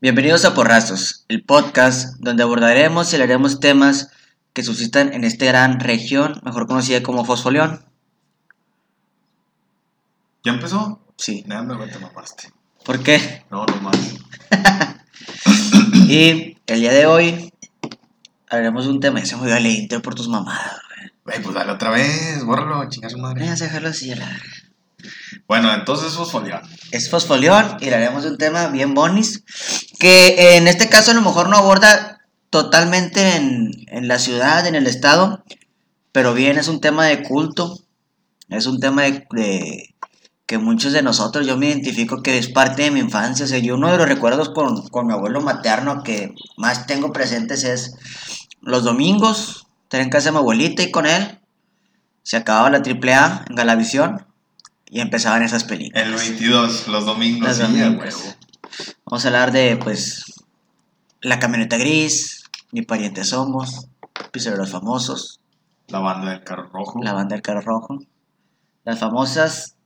Bienvenidos a Porrazos, el podcast donde abordaremos y haremos temas que suscitan en esta gran región, mejor conocida como Fosfoleón. ¿Ya empezó? Sí. Nada, me te mamaste. ¿Por qué? No, no más. Y el día de hoy hablaremos de un tema. Se me el intro por tus mamadas. güey. Güey, pues dale otra vez, bórralo, chinga su madre. Vamos a dejarlo así. a la- Bueno, entonces fosfolión. Es Fosfoleón y hablaremos de un tema bien bonis. Que en este caso a lo mejor no aborda totalmente en, en la ciudad, en el estado. Pero bien, es un tema de culto. Es un tema de- que muchos de nosotros, yo me identifico que es parte de mi infancia. O sea, yo uno de los recuerdos con, con mi abuelo materno que más tengo presentes es los domingos, estar en casa de mi abuelita y con él. Se acababa la AAA en Galavisión y empezaban esas películas. El 22, los domingos. Los domingos. huevo. Vamos a hablar de, pues, La Camioneta Gris, Mi Pariente Somos, Piso de los Famosos, La banda del carro rojo. La Banda del Carro Rojo, las famosas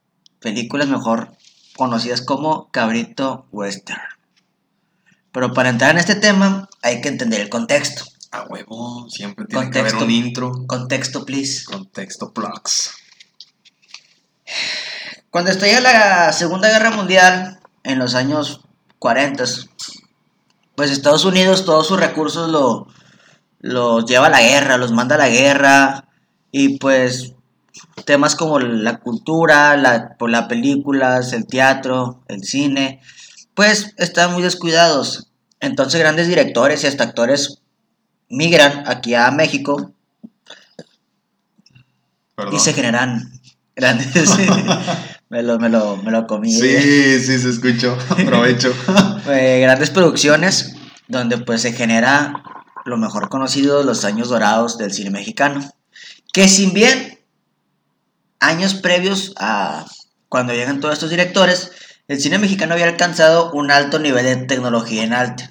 películas mejor conocidas como Cabrito Western. Pero para entrar en este tema hay que entender el contexto. A huevo, siempre tiene que haber un intro. Contexto, please. Contexto plugs. Cuando estalla la Segunda Guerra Mundial, en los años 40, pues Estados Unidos todos sus recursos lo, los lleva a la guerra, los manda a la guerra, y pues temas como la cultura, la, por las películas, el teatro, el cine, pues están muy descuidados. Entonces grandes directores y hasta actores migran aquí a México Perdón. y se generan grandes... me, lo, me, lo, me lo comí. Sí, sí, se escuchó. Aprovecho. eh, grandes producciones donde pues se genera lo mejor conocido de los años dorados del cine mexicano. Que sin bien años previos a cuando llegan todos estos directores, el cine mexicano había alcanzado un alto nivel de tecnología en arte.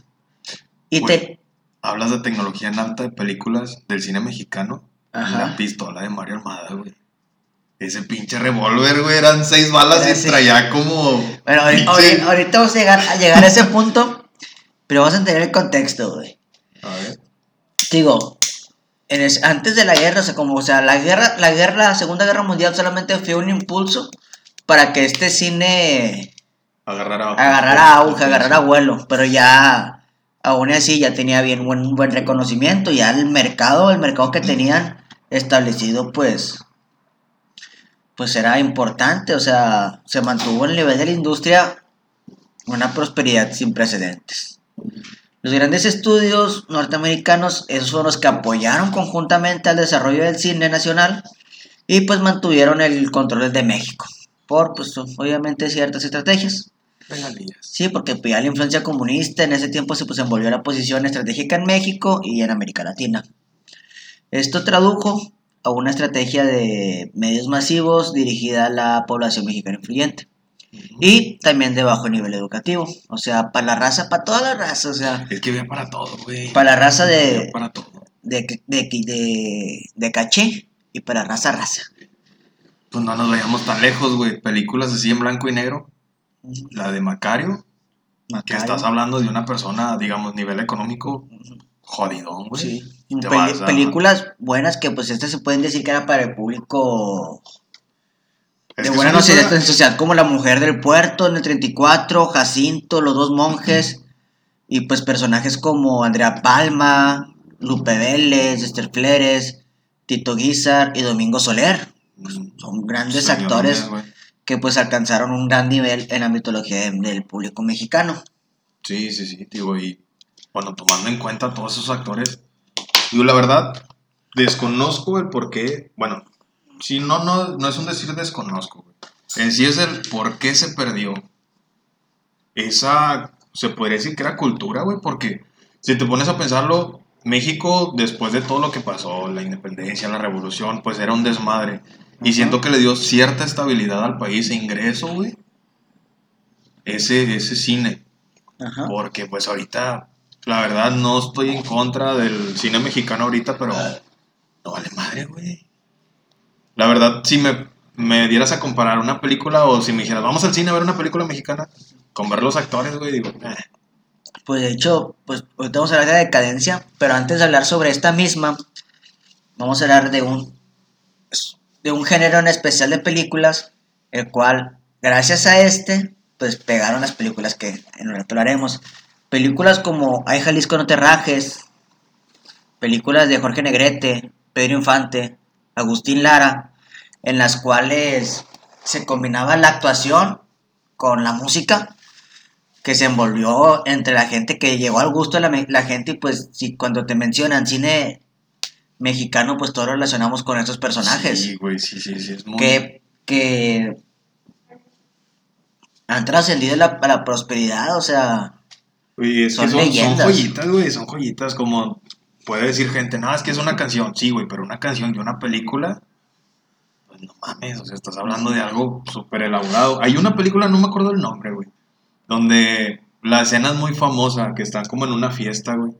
Y te... Hablas de tecnología en alta de películas del cine mexicano. Ajá. La pistola de Mario Armada, güey. Ese pinche revólver, güey, eran seis balas Era y así. traía como. Bueno, ahorita, pinche- ahorita- ahorita vamos a llegar, a llegar a ese punto, pero vamos a entender el contexto, güey. A ver. digo, en es- antes de la guerra, o sea, como, o sea, la guerra, la guerra, la Segunda Guerra Mundial solamente fue un impulso para que este cine Agarrar a. agarrara auge, agarrara vuelo, pero ya, aún así, ya tenía bien buen, buen reconocimiento, ya el mercado, el mercado que tenían establecido, pues, pues era importante, o sea, se mantuvo el nivel de la industria una prosperidad sin precedentes. Los grandes estudios norteamericanos, esos fueron los que apoyaron conjuntamente al desarrollo del cine nacional y pues mantuvieron el control de México, por pues obviamente ciertas estrategias. Sí, porque pues, ya la influencia comunista en ese tiempo se pues, envolvió la posición estratégica en México y en América Latina. Esto tradujo a una estrategia de medios masivos dirigida a la población mexicana influyente y también de bajo nivel educativo, o sea, para la raza, para toda la raza, o sea, Es que había para todo, güey. para la raza de, para todo. de, de, de, de caché y para raza raza. Pues no nos vayamos tan lejos, güey. Películas así en blanco y negro. La de Macario. Que estás hablando de una persona, digamos, nivel económico jodidón, güey. Sí. A- Películas buenas que pues estas se pueden decir que eran para el público Es de buena sociedad, historias- sociedad como La Mujer del Puerto en el 34, Jacinto, Los Dos Monjes, y pues personajes como Andrea Palma, Lupe Vélez, Esther Fleres, Tito Guizar y Domingo Soler. Mm, Son grandes actores que pues alcanzaron un gran nivel en la mitología de- del público mexicano. Sí, sí, sí, digo, y bueno, tomando en cuenta todos esos actores, digo, la verdad, desconozco el por qué, bueno, si no, no, no es un decir desconozco, güey. En sí es el por qué se perdió esa, se podría decir que era cultura, güey, porque si te pones a pensarlo, México, después de todo lo que pasó, la independencia, la revolución, pues era un desmadre. Y siento que le dio cierta estabilidad al país e ingreso, güey. Ese, ese cine. Ajá. Porque pues ahorita, la verdad, no estoy en contra del cine mexicano ahorita, pero no vale madre, güey. La verdad, si me, me dieras a comparar una película o si me dijeras, vamos al cine a ver una película mexicana, con ver los actores, güey, digo, eh, Pues de hecho, pues ahorita vamos a hablar de la decadencia, pero antes de hablar sobre esta misma, vamos a hablar de un, de un género en especial de películas, el cual, gracias a este, pues pegaron las películas que en un rato haremos. Películas como Ay Jalisco no te rajes, películas de Jorge Negrete, Pedro Infante, Agustín Lara, en las cuales se combinaba la actuación con la música que se envolvió entre la gente que llegó al gusto de la, la gente y pues si cuando te mencionan cine mexicano pues todos relacionamos con estos personajes Sí, güey, sí, sí, sí. Es muy... que, que han trascendido la, la prosperidad o sea Oye, Son son, son leyendas. joyitas, güey, son joyitas como puede decir gente, nada, es que es una canción, sí, güey, pero una canción y una película, pues no mames, o sea, estás hablando de algo súper elaborado. Hay una película, no me acuerdo el nombre, güey, donde la escena es muy famosa, que están como en una fiesta, güey.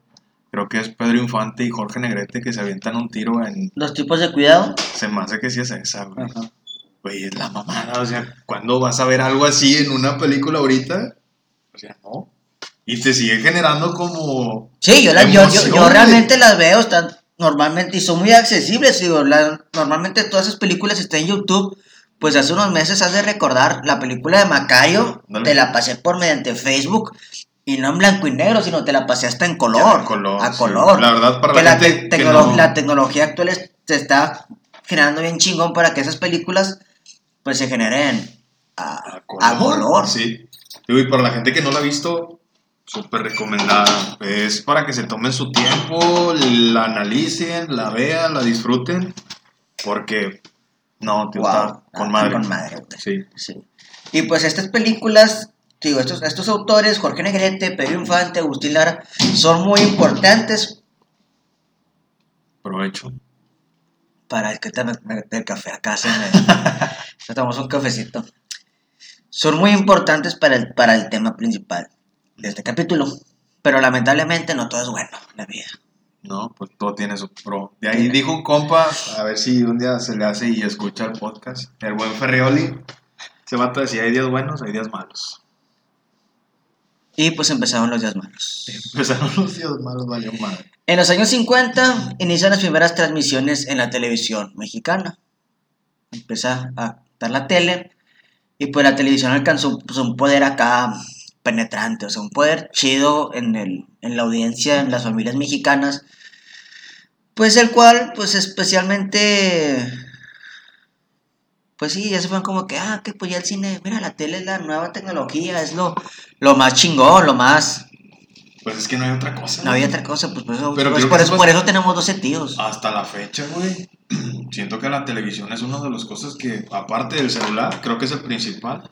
Creo que es Pedro Infante y Jorge Negrete que se avientan un tiro en... los tipos de cuidado Se me hace que sí es esa, güey. Güey, es la mamada, o sea, ¿cuándo vas a ver algo así en una película ahorita? O sea, no. Y te sigue generando como... Sí, yo, la- yo, yo, realmente las veo, están normalmente, y son muy accesibles, digo, la- normalmente todas esas películas están en YouTube, pues hace unos meses has de recordar la película de Macayo, Dale. te la pasé por mediante Facebook, y no en blanco y negro, sino te la pasé hasta en color, a color, a sí. color. La verdad, para que la gente te- que tecnolo- no- la tecnología actual es- se está generando bien chingón para que esas películas, pues se generen a, a color. Sí. Y para la gente que no la ha visto, súper recomendada. Es para que se tomen su tiempo, la analicen, la vean, la disfruten. Porque, no, tío, Wow, está con ah, madre. con madre. Sí. Sí. Y pues estas películas, digo, estos, estos autores, Jorge Negrete, Pedro Infante, Agustín Lara, son muy importantes Provecho. para el que te el café acá se me se tomamos un cafecito. Son muy importantes para el, para el tema principal de este capítulo. Pero lamentablemente no todo es bueno en la vida. No, pues todo tiene su pro. De ahí dijo un compa, a ver si un día se le hace y escucha el podcast. El buen Ferrioli. Ese vato decía, hay días buenos, hay días malos. Y pues empezaron los días malos. Empezaron los días malos, valió madre. En los años 50 inician las primeras transmisiones en la televisión mexicana. Empieza a dar la tele y pues la televisión alcanzó pues, un poder acá penetrante, o sea, un poder chido en, el, en la audiencia, en las familias mexicanas, pues el cual, pues especialmente, pues sí, ya se fueron como que, ah, que pues ya el cine, mira, la tele es la nueva tecnología, es lo, lo más chingón, lo más... Pues es que no hay otra cosa. No había otra cosa, pues por eso, Pero pues, por, eso, por es- eso tenemos 12 tíos. Hasta la fecha, güey. Siento que la televisión es una de las cosas que, aparte del celular, creo que es el principal.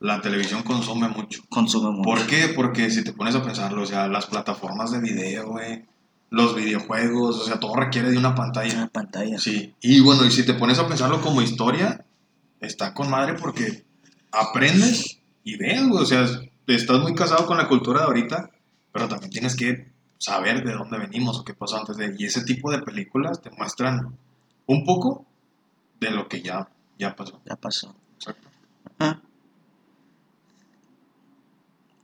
La televisión consume mucho. Consume mucho. ¿Por qué? Porque si te pones a pensarlo, o sea, las plataformas de video, güey, los videojuegos, o sea, todo requiere de una pantalla. la pantalla. Sí. Y bueno, y si te pones a pensarlo como historia, está con madre porque aprendes y ves, güey. O sea, estás muy casado con la cultura de ahorita, pero también tienes que saber de dónde venimos o qué pasó antes de. Y ese tipo de películas te muestran un poco de lo que ya, ya pasó. Ya pasó. Exacto. Ah.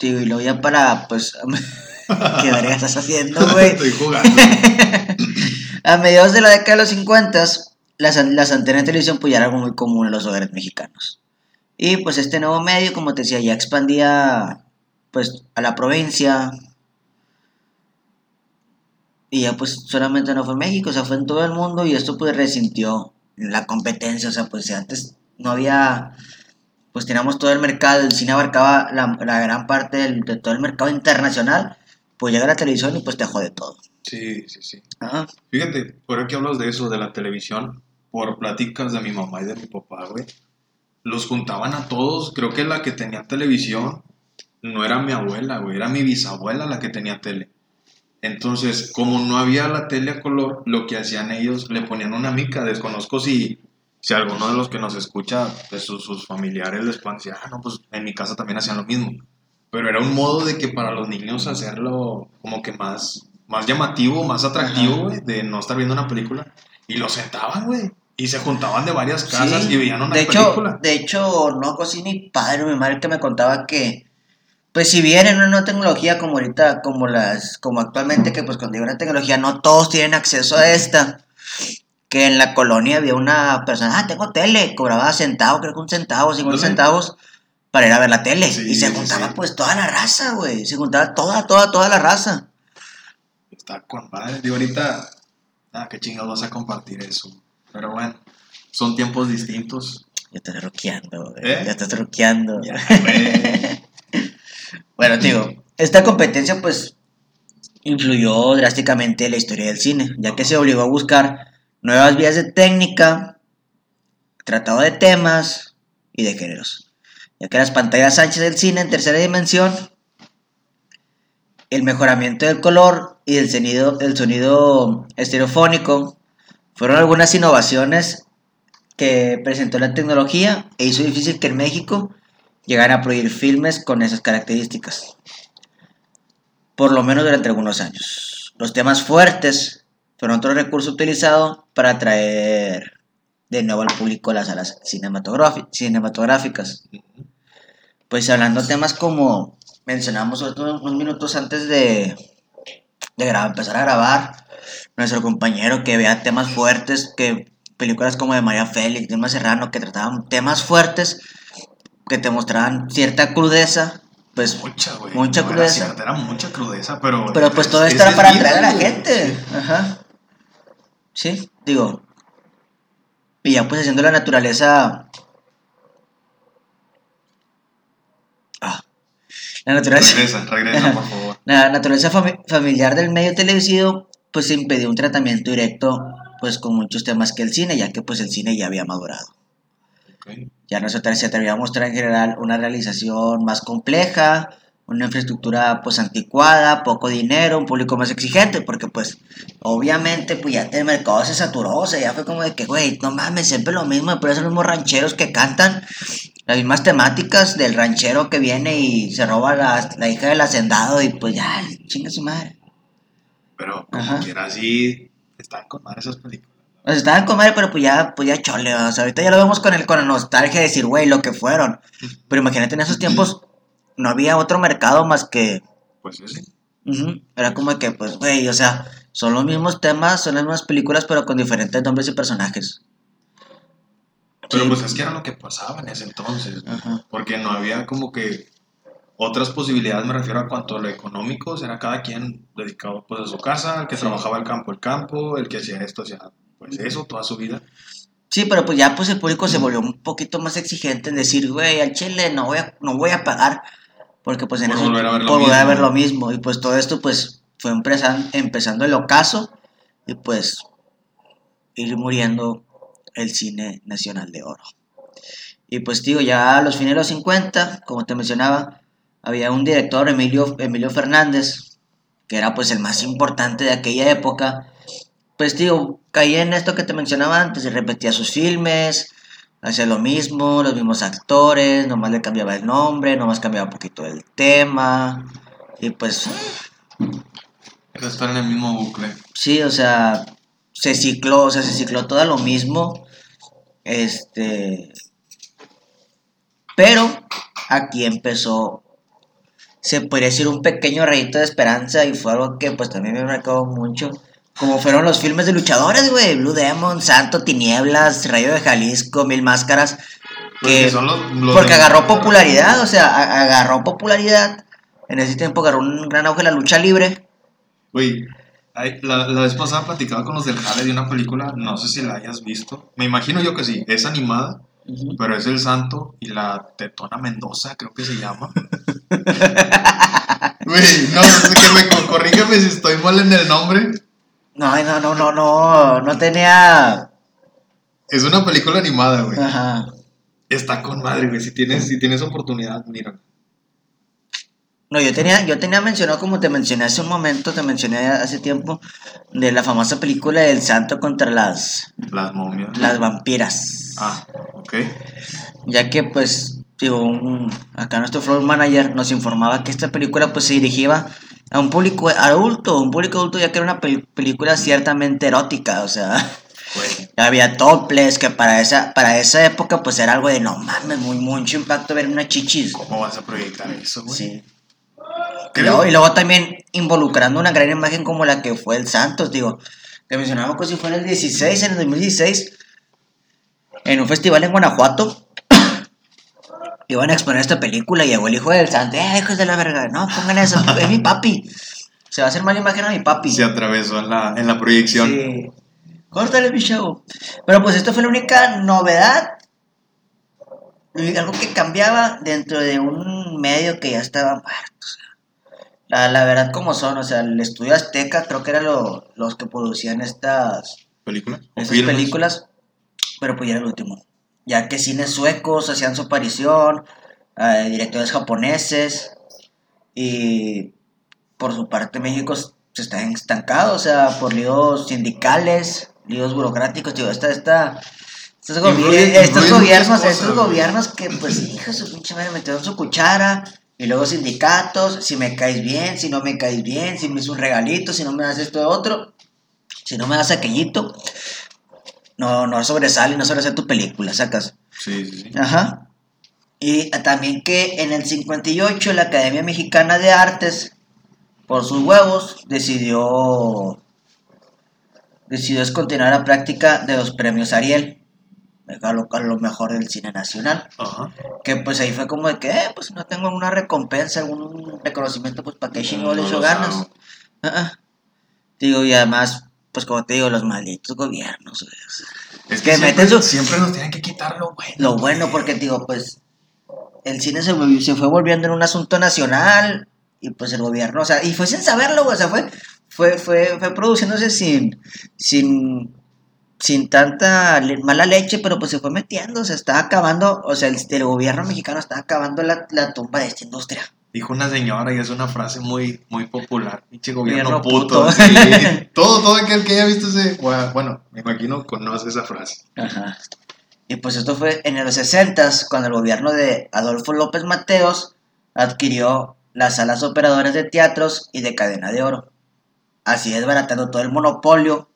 Tío, y luego ya para, pues, ¿qué verga estás haciendo, güey? Estoy jugando. A mediados de la década de los 50, las, las antenas de televisión pues ya era algo muy común en los hogares mexicanos. Y pues este nuevo medio, como te decía, ya expandía pues a la provincia. Y ya pues solamente no fue en México, o sea, fue en todo el mundo y esto pues resintió la competencia, o sea, pues antes no había, pues teníamos todo el mercado, el cine abarcaba la, la gran parte del- de todo el mercado internacional, pues llega la televisión y pues te jode todo. Sí, sí, sí. Ajá. Fíjate, por que hablas de eso, de la televisión, por pláticas de mi mamá y de mi papá, güey. Los juntaban a todos. Creo que la que tenía televisión no era mi abuela, güey. Era mi bisabuela la que tenía tele. Entonces, como no había la tele a color, lo que hacían ellos, le ponían una mica. Desconozco si, si alguno de los que nos escucha, de sus, sus familiares les puedan decir, ah, no, pues en mi casa también hacían lo mismo. Pero era un modo de que para los niños hacerlo como que más, más llamativo, más atractivo, güey, de no estar viendo una película. Y lo sentaban, güey. Y se juntaban de varias casas Sí. y veían una de película. Hecho, de hecho, no, cosí mi padre o mi madre que me contaba que pues si bien en una tecnología como ahorita, como las, como actualmente, que pues cuando hay una tecnología no todos tienen acceso a esta, que en la colonia había una persona, ah, tengo tele, cobraba centavos, creo que un centavo, 50 Ándale. centavos para ir a ver la tele. Sí, y se sí, juntaba sí. pues toda la raza, güey, se juntaba toda, toda, toda la raza. Está con madre. Digo, ahorita, ah, qué chingados vas a compartir eso. Pero bueno, son tiempos distintos. Ya estás roqueando, güey, ¿Eh? ya estás roqueando. Ya, güey. Bueno, digo, esta competencia pues influyó drásticamente en la historia del cine, ya que se obligó a buscar nuevas vías de técnica, tratado de temas y de géneros, ya que las pantallas anchas del cine en tercera dimensión, el mejoramiento del color y el sonido, el sonido estereofónico fueron algunas innovaciones que presentó la tecnología e hizo difícil que en México llegaran a prohibir filmes con esas características. Por lo menos durante algunos años. Los temas fuertes fueron otro recurso utilizado para atraer de nuevo al público a las salas cinematográfi- cinematográficas. Pues hablando de temas como mencionamos unos minutos antes de, de grabar, empezar a grabar, nuestro compañero que vea temas fuertes, que películas como de María Félix, de Irma Serrano, que trataban temas fuertes, que te mostraban cierta crudeza, pues, Mucha, güey. Mucha No era crudeza. cierto, Era mucha crudeza, pero. pero pues todo es- esto era para atraer a la gente, ajá, sí, digo, y ya pues haciendo la naturaleza, ah, la naturaleza, Regresa, regresa, por favor. La naturaleza fami- familiar del medio televisivo pues impidió un tratamiento directo pues con muchos temas que el cine, ya que pues el cine ya había madurado. Ya no se atrevía a mostrar en general una realización más compleja, una infraestructura pues anticuada, poco dinero, un público más exigente, porque pues obviamente pues ya el mercado se saturó, o sea, ya fue como de que, güey, no mames, siempre lo mismo, pero son los mismos rancheros que cantan las mismas temáticas del ranchero que viene y se roba la, la hija del hacendado y pues ya, chinga su madre. Pero como Ajá. quiera, así están con madre esas películas. Sea, estaban con madre, pero pues ya, pues ya chole, o sea, ahorita ya lo vemos con el con la nostalgia de decir, güey, lo que fueron. Pero imagínate en esos tiempos no había otro mercado más que Pues sí. Ujú, Era como que, pues, güey, o sea, son los mismos temas, son las mismas películas, pero con diferentes nombres y personajes. Pero Sí. pues es que era lo que pasaba en ese entonces. Ajá. Porque no había como que otras posibilidades, me refiero a cuanto a lo económico, era cada quien dedicado pues a su casa, el que Sí. trabajaba el campo, el campo, el que hacía esto, hacía pues eso toda su vida. Sí, pero pues ya pues el público se volvió un poquito más exigente en decir, güey, al chile no voy a, no voy a pagar, porque pues en Por eso, volver a ver lo por volver a mismo. ver lo mismo. Y pues todo esto pues fue empezando, empezando el ocaso y pues ir muriendo el cine nacional de oro. Y pues digo, ya a los fines de los 50, como te mencionaba, había un director, Emilio, Emilio Fernández, que era pues el más importante de aquella época. Pues digo, caía en esto que te mencionaba antes, y repetía sus filmes, hacía lo mismo, los mismos actores, nomás le cambiaba el nombre, nomás cambiaba un poquito el tema. Y pues estar en el mismo bucle. Sí, o sea, se cicló, o sea, se cicló todo lo mismo. Este. Pero aquí empezó. Se podría decir un pequeño rayito de esperanza y fue algo que pues también me marcó mucho. Como fueron los filmes de luchadores, güey. Blue Demon, Santo, Tinieblas, Rayo de Jalisco, Mil Máscaras. Pues Que, que son los- los porque agarró popularidad, o sea, agarró popularidad. En ese tiempo agarró un gran auge la lucha libre. Güey, la, la vez pasada platicaba con los del Jale de una película, no sé si la hayas visto. Me imagino yo que sí, es animada, pero es el santo y la tetona Mendoza, creo que se llama. Güey, no, que me co- corrígeme si estoy mal en el nombre. No, no, no, no, no, no tenía. Es una película animada, güey. Ajá. Está con madre, güey. Si tienes, si tienes oportunidad, mira. No, yo tenía, yo tenía mencionado, como te mencioné hace un momento, te mencioné hace tiempo, de la famosa película del santo contra las, Las momias. las vampiras. Ah, ok. Ya que, pues, digo, acá nuestro floor manager nos informaba que esta película, pues, se dirigía a un público adulto, un público adulto, ya que era una pel- película ciertamente erótica, o sea, había toples, que para esa, para esa época, pues, era algo de, no mames, muy, mucho impacto ver una chichis. ¿Cómo vas a proyectar eso, güey? Sí. Y luego, y luego también involucrando una gran imagen como la que fue el Santos, digo. Te mencionaba que si fue en el 16, en el 2016, en un festival en Guanajuato, iban a exponer esta película y llegó el hijo del Santos, eh, hijos de la verga, no, pongan eso, es mi papi. Se va a hacer mala imagen a mi papi. Se atravesó en la, en la proyección. Sí. Córtale, mi chavo. Pero pues esto fue la única novedad. Algo que cambiaba dentro de un medio que ya estaba muerto. La, la verdad como son, o sea, el estudio Azteca creo que eran lo- los que producían estas, ¿Película? ¿O estas filmes? películas, pero pues ya era el último. Ya que cines suecos hacían su aparición, eh, directores japoneses, y por su parte México se está estancado, o sea, por líos sindicales, líos burocráticos, digo, esta, esta, estos, gobi- Influye- estos gobiernos, cosas, estos güey. gobiernos que pues hija su pinche madre metieron su cuchara, y luego sindicatos, si me caes bien, si no me caes bien, si me es un regalito, si no me das esto de otro, si no me das aquellito, no, no sobresale, no sobresale tu película, sacas. Sí, sí, sí. Ajá. Y también que en el 58 la Academia Mexicana de Artes, por sus huevos, decidió, decidió descontinuar la práctica de los premios Ariel, a lo, a lo mejor del cine nacional. Ajá. Que pues ahí fue como de que, eh, pues no tengo alguna recompensa, algún reconocimiento, pues para qué chingo le No echo los ganas. Ah, ah. Digo, y además, pues como te digo, los malditos gobiernos, güey, Es que que siempre, meten su- siempre nos tienen que quitar lo bueno. lo bueno, güey. porque digo, pues el cine se, fue volviendo en un asunto nacional y pues el gobierno, o sea, y fue sin saberlo, güey, o sea, fue, fue, fue, fue produciéndose sin, sin, sin tanta le- mala leche, pero pues se fue metiendo, se estaba acabando, o sea, el, el gobierno mexicano está acabando la, la tumba de esta industria. Dijo una señora y es una frase muy, muy popular. Pinche gobierno, puto. puto. sí. todo, todo aquel que haya visto ese. Bueno, me imagino conoce esa frase. Ajá. Y pues esto fue en los 60 cuando el gobierno de Adolfo López Mateos adquirió las salas operadoras de teatros y de cadena de oro. Así desbaratando todo el monopolio.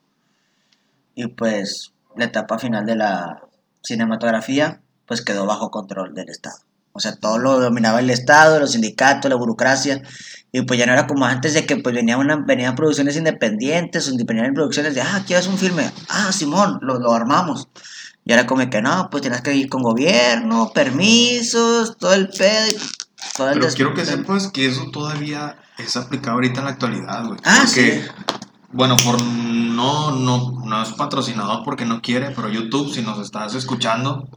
Y pues la etapa final de la cinematografía pues quedó bajo control del Estado. O sea, todo lo dominaba el Estado, los sindicatos, la burocracia. Y pues ya no era como antes de que pues venían, una, venían producciones independientes, o venían producciones de, ah, ¿quieres un filme? Ah, Simón, lo, lo armamos. Y era como que no, pues tienes que ir con gobierno, permisos, todo el pedo. y todo el Pero quiero que sepas que eso todavía es aplicado ahorita en la actualidad, güey. Ah, Porque, sí. bueno, por no, no, no es patrocinador porque no quiere, pero YouTube, si nos estás escuchando,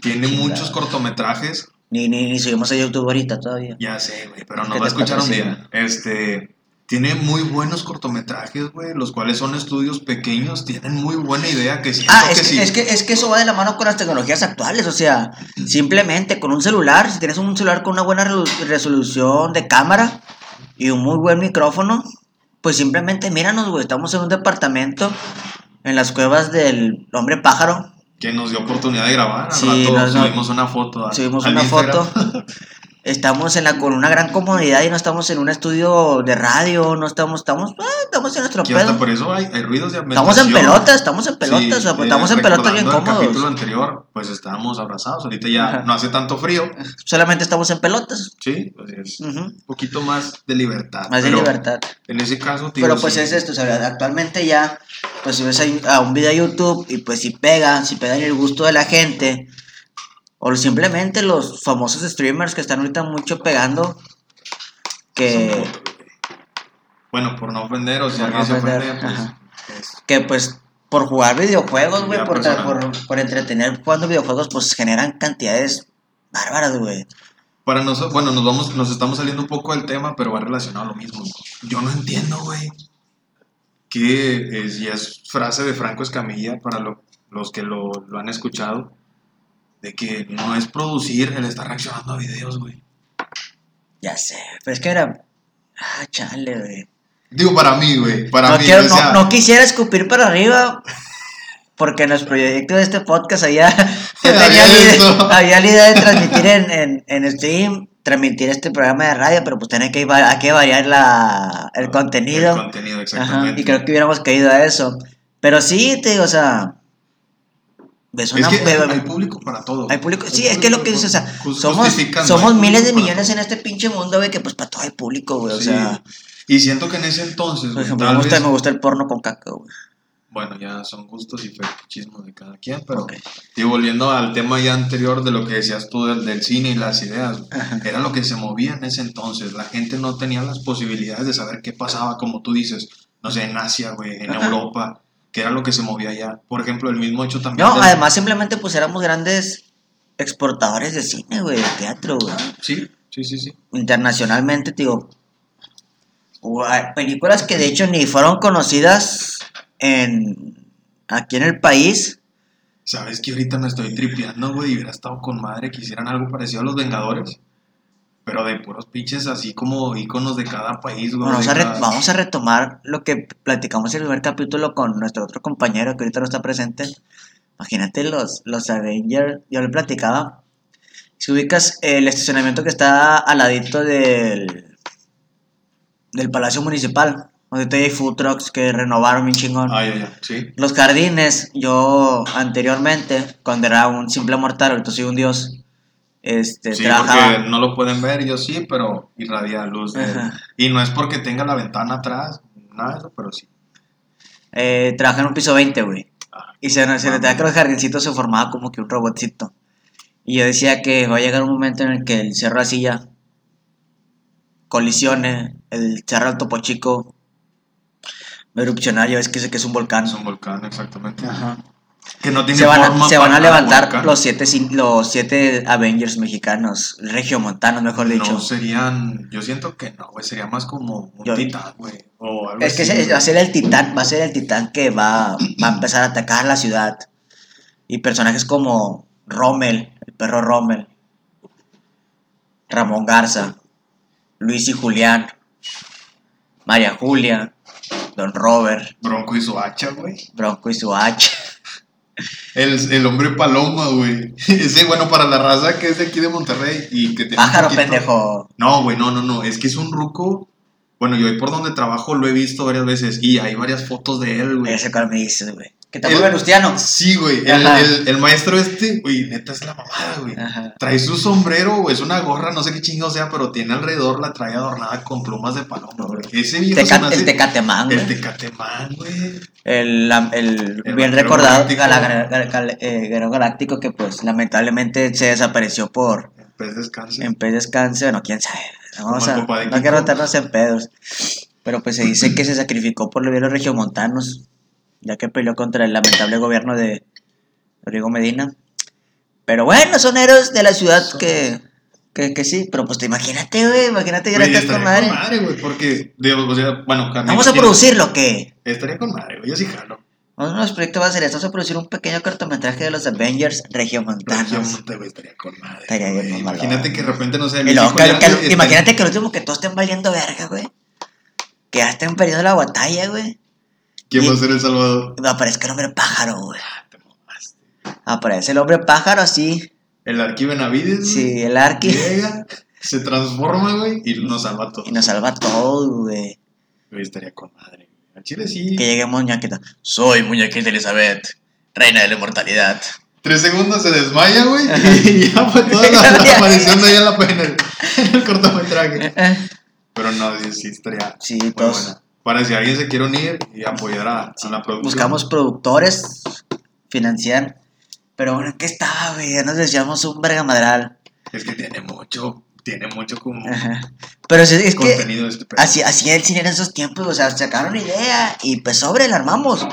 tiene Chingada. muchos cortometrajes. Ni, ni, ni subimos a YouTube ahorita todavía. Ya sé, güey, pero nos te va a escuchar un patrocinen. día. Este. Tiene muy buenos cortometrajes, güey, los cuales son estudios pequeños, tienen muy buena idea que siento Ah, es que, sí. es, que, es que eso va de la mano con las tecnologías actuales, o sea, simplemente con un celular, si tienes un celular con una buena resolu- resolución de cámara y un muy buen micrófono, pues simplemente míranos, güey, estamos en un departamento en las cuevas del hombre pájaro, que nos dio oportunidad de grabar. Al Sí, rato nos- subimos una foto. a- subimos una Instagram. foto, estamos en la, con una gran comodidad y no estamos en un estudio de radio, no estamos, estamos, ah, estamos en nuestro Que hasta por eso hay, hay ruidos de Estamos en pelotas, estamos en pelotas, Sí, o sea, pues, eh, estamos en pelotas bien recordando el capítulo cómodos. anterior, pues estábamos abrazados. Ahorita ya Ajá. no hace tanto frío. Solamente estamos en pelotas. Sí, pues es un poquito más de libertad. Más de libertad. En ese caso, tío, Pero pues sí, es esto, o sea, actualmente ya, pues si ves a un video a YouTube y pues si pega, si pega en el gusto de la gente, o simplemente los famosos streamers que están ahorita mucho pegando, que. Bueno, por no ofender, o si Por no se ofender, ofende, pues. que pues por jugar videojuegos, güey, por, por, por entretener jugando videojuegos, pues generan cantidades bárbaras, güey. Para nosotros, bueno, nos vamos, nos estamos saliendo un poco del tema, pero va relacionado a lo mismo. Yo no entiendo, güey. Que es, y es frase de Franco Escamilla para lo- los que lo, lo han escuchado, de que no es producir el estar reaccionando a videos, güey. Ya sé, pero es que era... Ah, chale, güey. Digo, para mí, güey. Para no, mí, quiero- no- sea, no quisiera escupir para arriba porque en los proyectos de este podcast había, yo Había tenía, la idea, eso. había la idea de transmitir en, en, en stream, transmitir este programa de radio, pero pues tiene que, hay que variar la, el contenido. El contenido, Ajá, exactamente. y creo que hubiéramos caído a eso. Pero sí, te digo, o sea, ves Es una... que hay, público para todo. hay público, sí, Hay es que lo que dices, o sea, somos, somos miles de millones en este pinche mundo, güey, que pues para todo hay público, güey, o sea, Y siento que en ese entonces, por ejemplo, me gusta, vez- me gusta el porno con caca, güey. bueno, ya son gustos y fetichismos de cada quien, pero y volviendo al tema ya anterior de lo que decías tú del, del cine y las ideas, Ajá. era lo que se movía en ese entonces. La gente no tenía las posibilidades de saber qué pasaba, como tú dices, no sé, en Asia, güey, en Ajá. Europa, que era lo que se movía allá. Por ejemplo, el mismo hecho también. No, del- además simplemente pues éramos grandes exportadores de cine, güey, de teatro, güey. Sí, sí, sí, sí. Internacionalmente, te digo, hay películas que de hecho ni fueron conocidas en aquí en el país. Sabes que ahorita me estoy tripeando, güey, y hubiera estado con madre que hicieran algo parecido a los Vengadores. Pero de puros pinches así como íconos de cada país, güey. Vamos cada- vamos a retomar lo que platicamos en el primer capítulo con nuestro otro compañero que ahorita no está presente. Imagínate los, los Avengers, yo le platicaba. Si ubicas el estacionamiento que está al ladito del, del Palacio Municipal, donde te hay food trucks que renovaron bien chingón. Ah, ya, ya, sí. Los jardines, yo anteriormente, cuando era un simple mortal, ahorita soy un dios, este, Sí, trabajaba... porque no lo pueden ver, yo sí, pero irradia luz. de-. Y no es porque tenga la ventana atrás, nada de eso, pero sí. Eh, trabajaba en un piso 20, güey. Ah, Y se, se notaba que los jardincitos se formaba como que un robotcito. Y yo decía que va a llegar un momento en el que el Cerro Asilla colisione, el Cerro del Topo Chico va a erupcionar, ya ves que, sé que es un volcán. es un volcán, exactamente. Ajá. Que no tiene Se van, forma a, se van a levantar los siete, los siete Avengers mexicanos, regiomontanos, mejor dicho. No serían, yo siento que no, güey, sería más como un Yo- titán, güey. Es que así, güey. va a ser el titán, va a ser el titán que va, va a empezar a atacar la ciudad. Y personajes como Rommel, el perro Rommel, Ramón Garza, Luis y Julián, María Julia, Don Robert, Bronco y su hacha, güey. Bronco y su H. El, el hombre paloma, güey. Ese, bueno, para la raza que es de aquí de Monterrey y que un Pájaro poquito- pendejo. No, güey, no, no, no. Es que es un ruco. Bueno, yo ahí por donde trabajo lo he visto varias veces y hay varias fotos de él, güey. Ese dices, güey. Que te El- vuelve Lustiano. Sí, güey. El, el- el maestro este, güey, neta es la mamada, güey. Ajá. Trae su sombrero, güey, es una gorra, no sé qué chingo sea, pero tiene alrededor, la trae adornada con plumas de paloma, güey. Ese viejo se Teca- me hace- el Tecatemán, El güey. Tecatemán, güey. El, el El bien recordado galáctico. gala- gal- gal- eh, guerrero galáctico que pues lamentablemente se desapareció por El pez descanse. en pez descanse, bueno, quién sabe. Vamos el a, no quiero meternos en pedos. Pero pues se dice que se sacrificó por los regiomontanos, ya que peleó contra el lamentable gobierno de Rodrigo Medina. Pero bueno, son héroes de la ciudad que, que, que sí, pero pues te imagínate, güey, imagínate ya estás con madre. con madre, güey, porque, digo, o sea, bueno, Vamos a imagino- producirlo, ¿qué? Estaría con madre, güey, yo sí jalo. Uno de los proyectos va a ser esto, vamos a producir un pequeño cortometraje de los Avengers regiomontanos. no te güey, estaría con madre. Estaría bien güey. Imagínate que de repente, no Luis luego, que- que- imagínate que el último que todos estén valiendo verga, güey. Que ya estén perdiendo la batalla, güey. ¿Quién y- va a ser el Salvador? Aparezca el hombre pájaro, güey. Ah, te mamaste. Aparece el hombre pájaro así. El Arqui Benavides. Sí, el arqui. Llega, se transforma, güey, y nos salva a todos. Y nos salva todo, güey. Güey, estaría con madre. Al chile sí. Que llegue muñequita. Soy muñequita Elizabeth, reina de la inmortalidad. Tres segundos se desmaya, güey, y ya fue toda la, la aparición de ella en, la, en, el, en el cortometraje. Pero no, sí, sí, estaría Sí, todos. buena. Para si alguien se quiere unir y apoyar a, a la producción. Buscamos productores, financiar. Pero bueno, ¿qué estaba, güey? Ya nos decíamos un verga madral. Es que tiene mucho, tiene mucho como Ajá. Pero sí, es que contenido este pedo. así, así el cine en esos tiempos. O sea, sacaron una idea y pues sobre la armamos.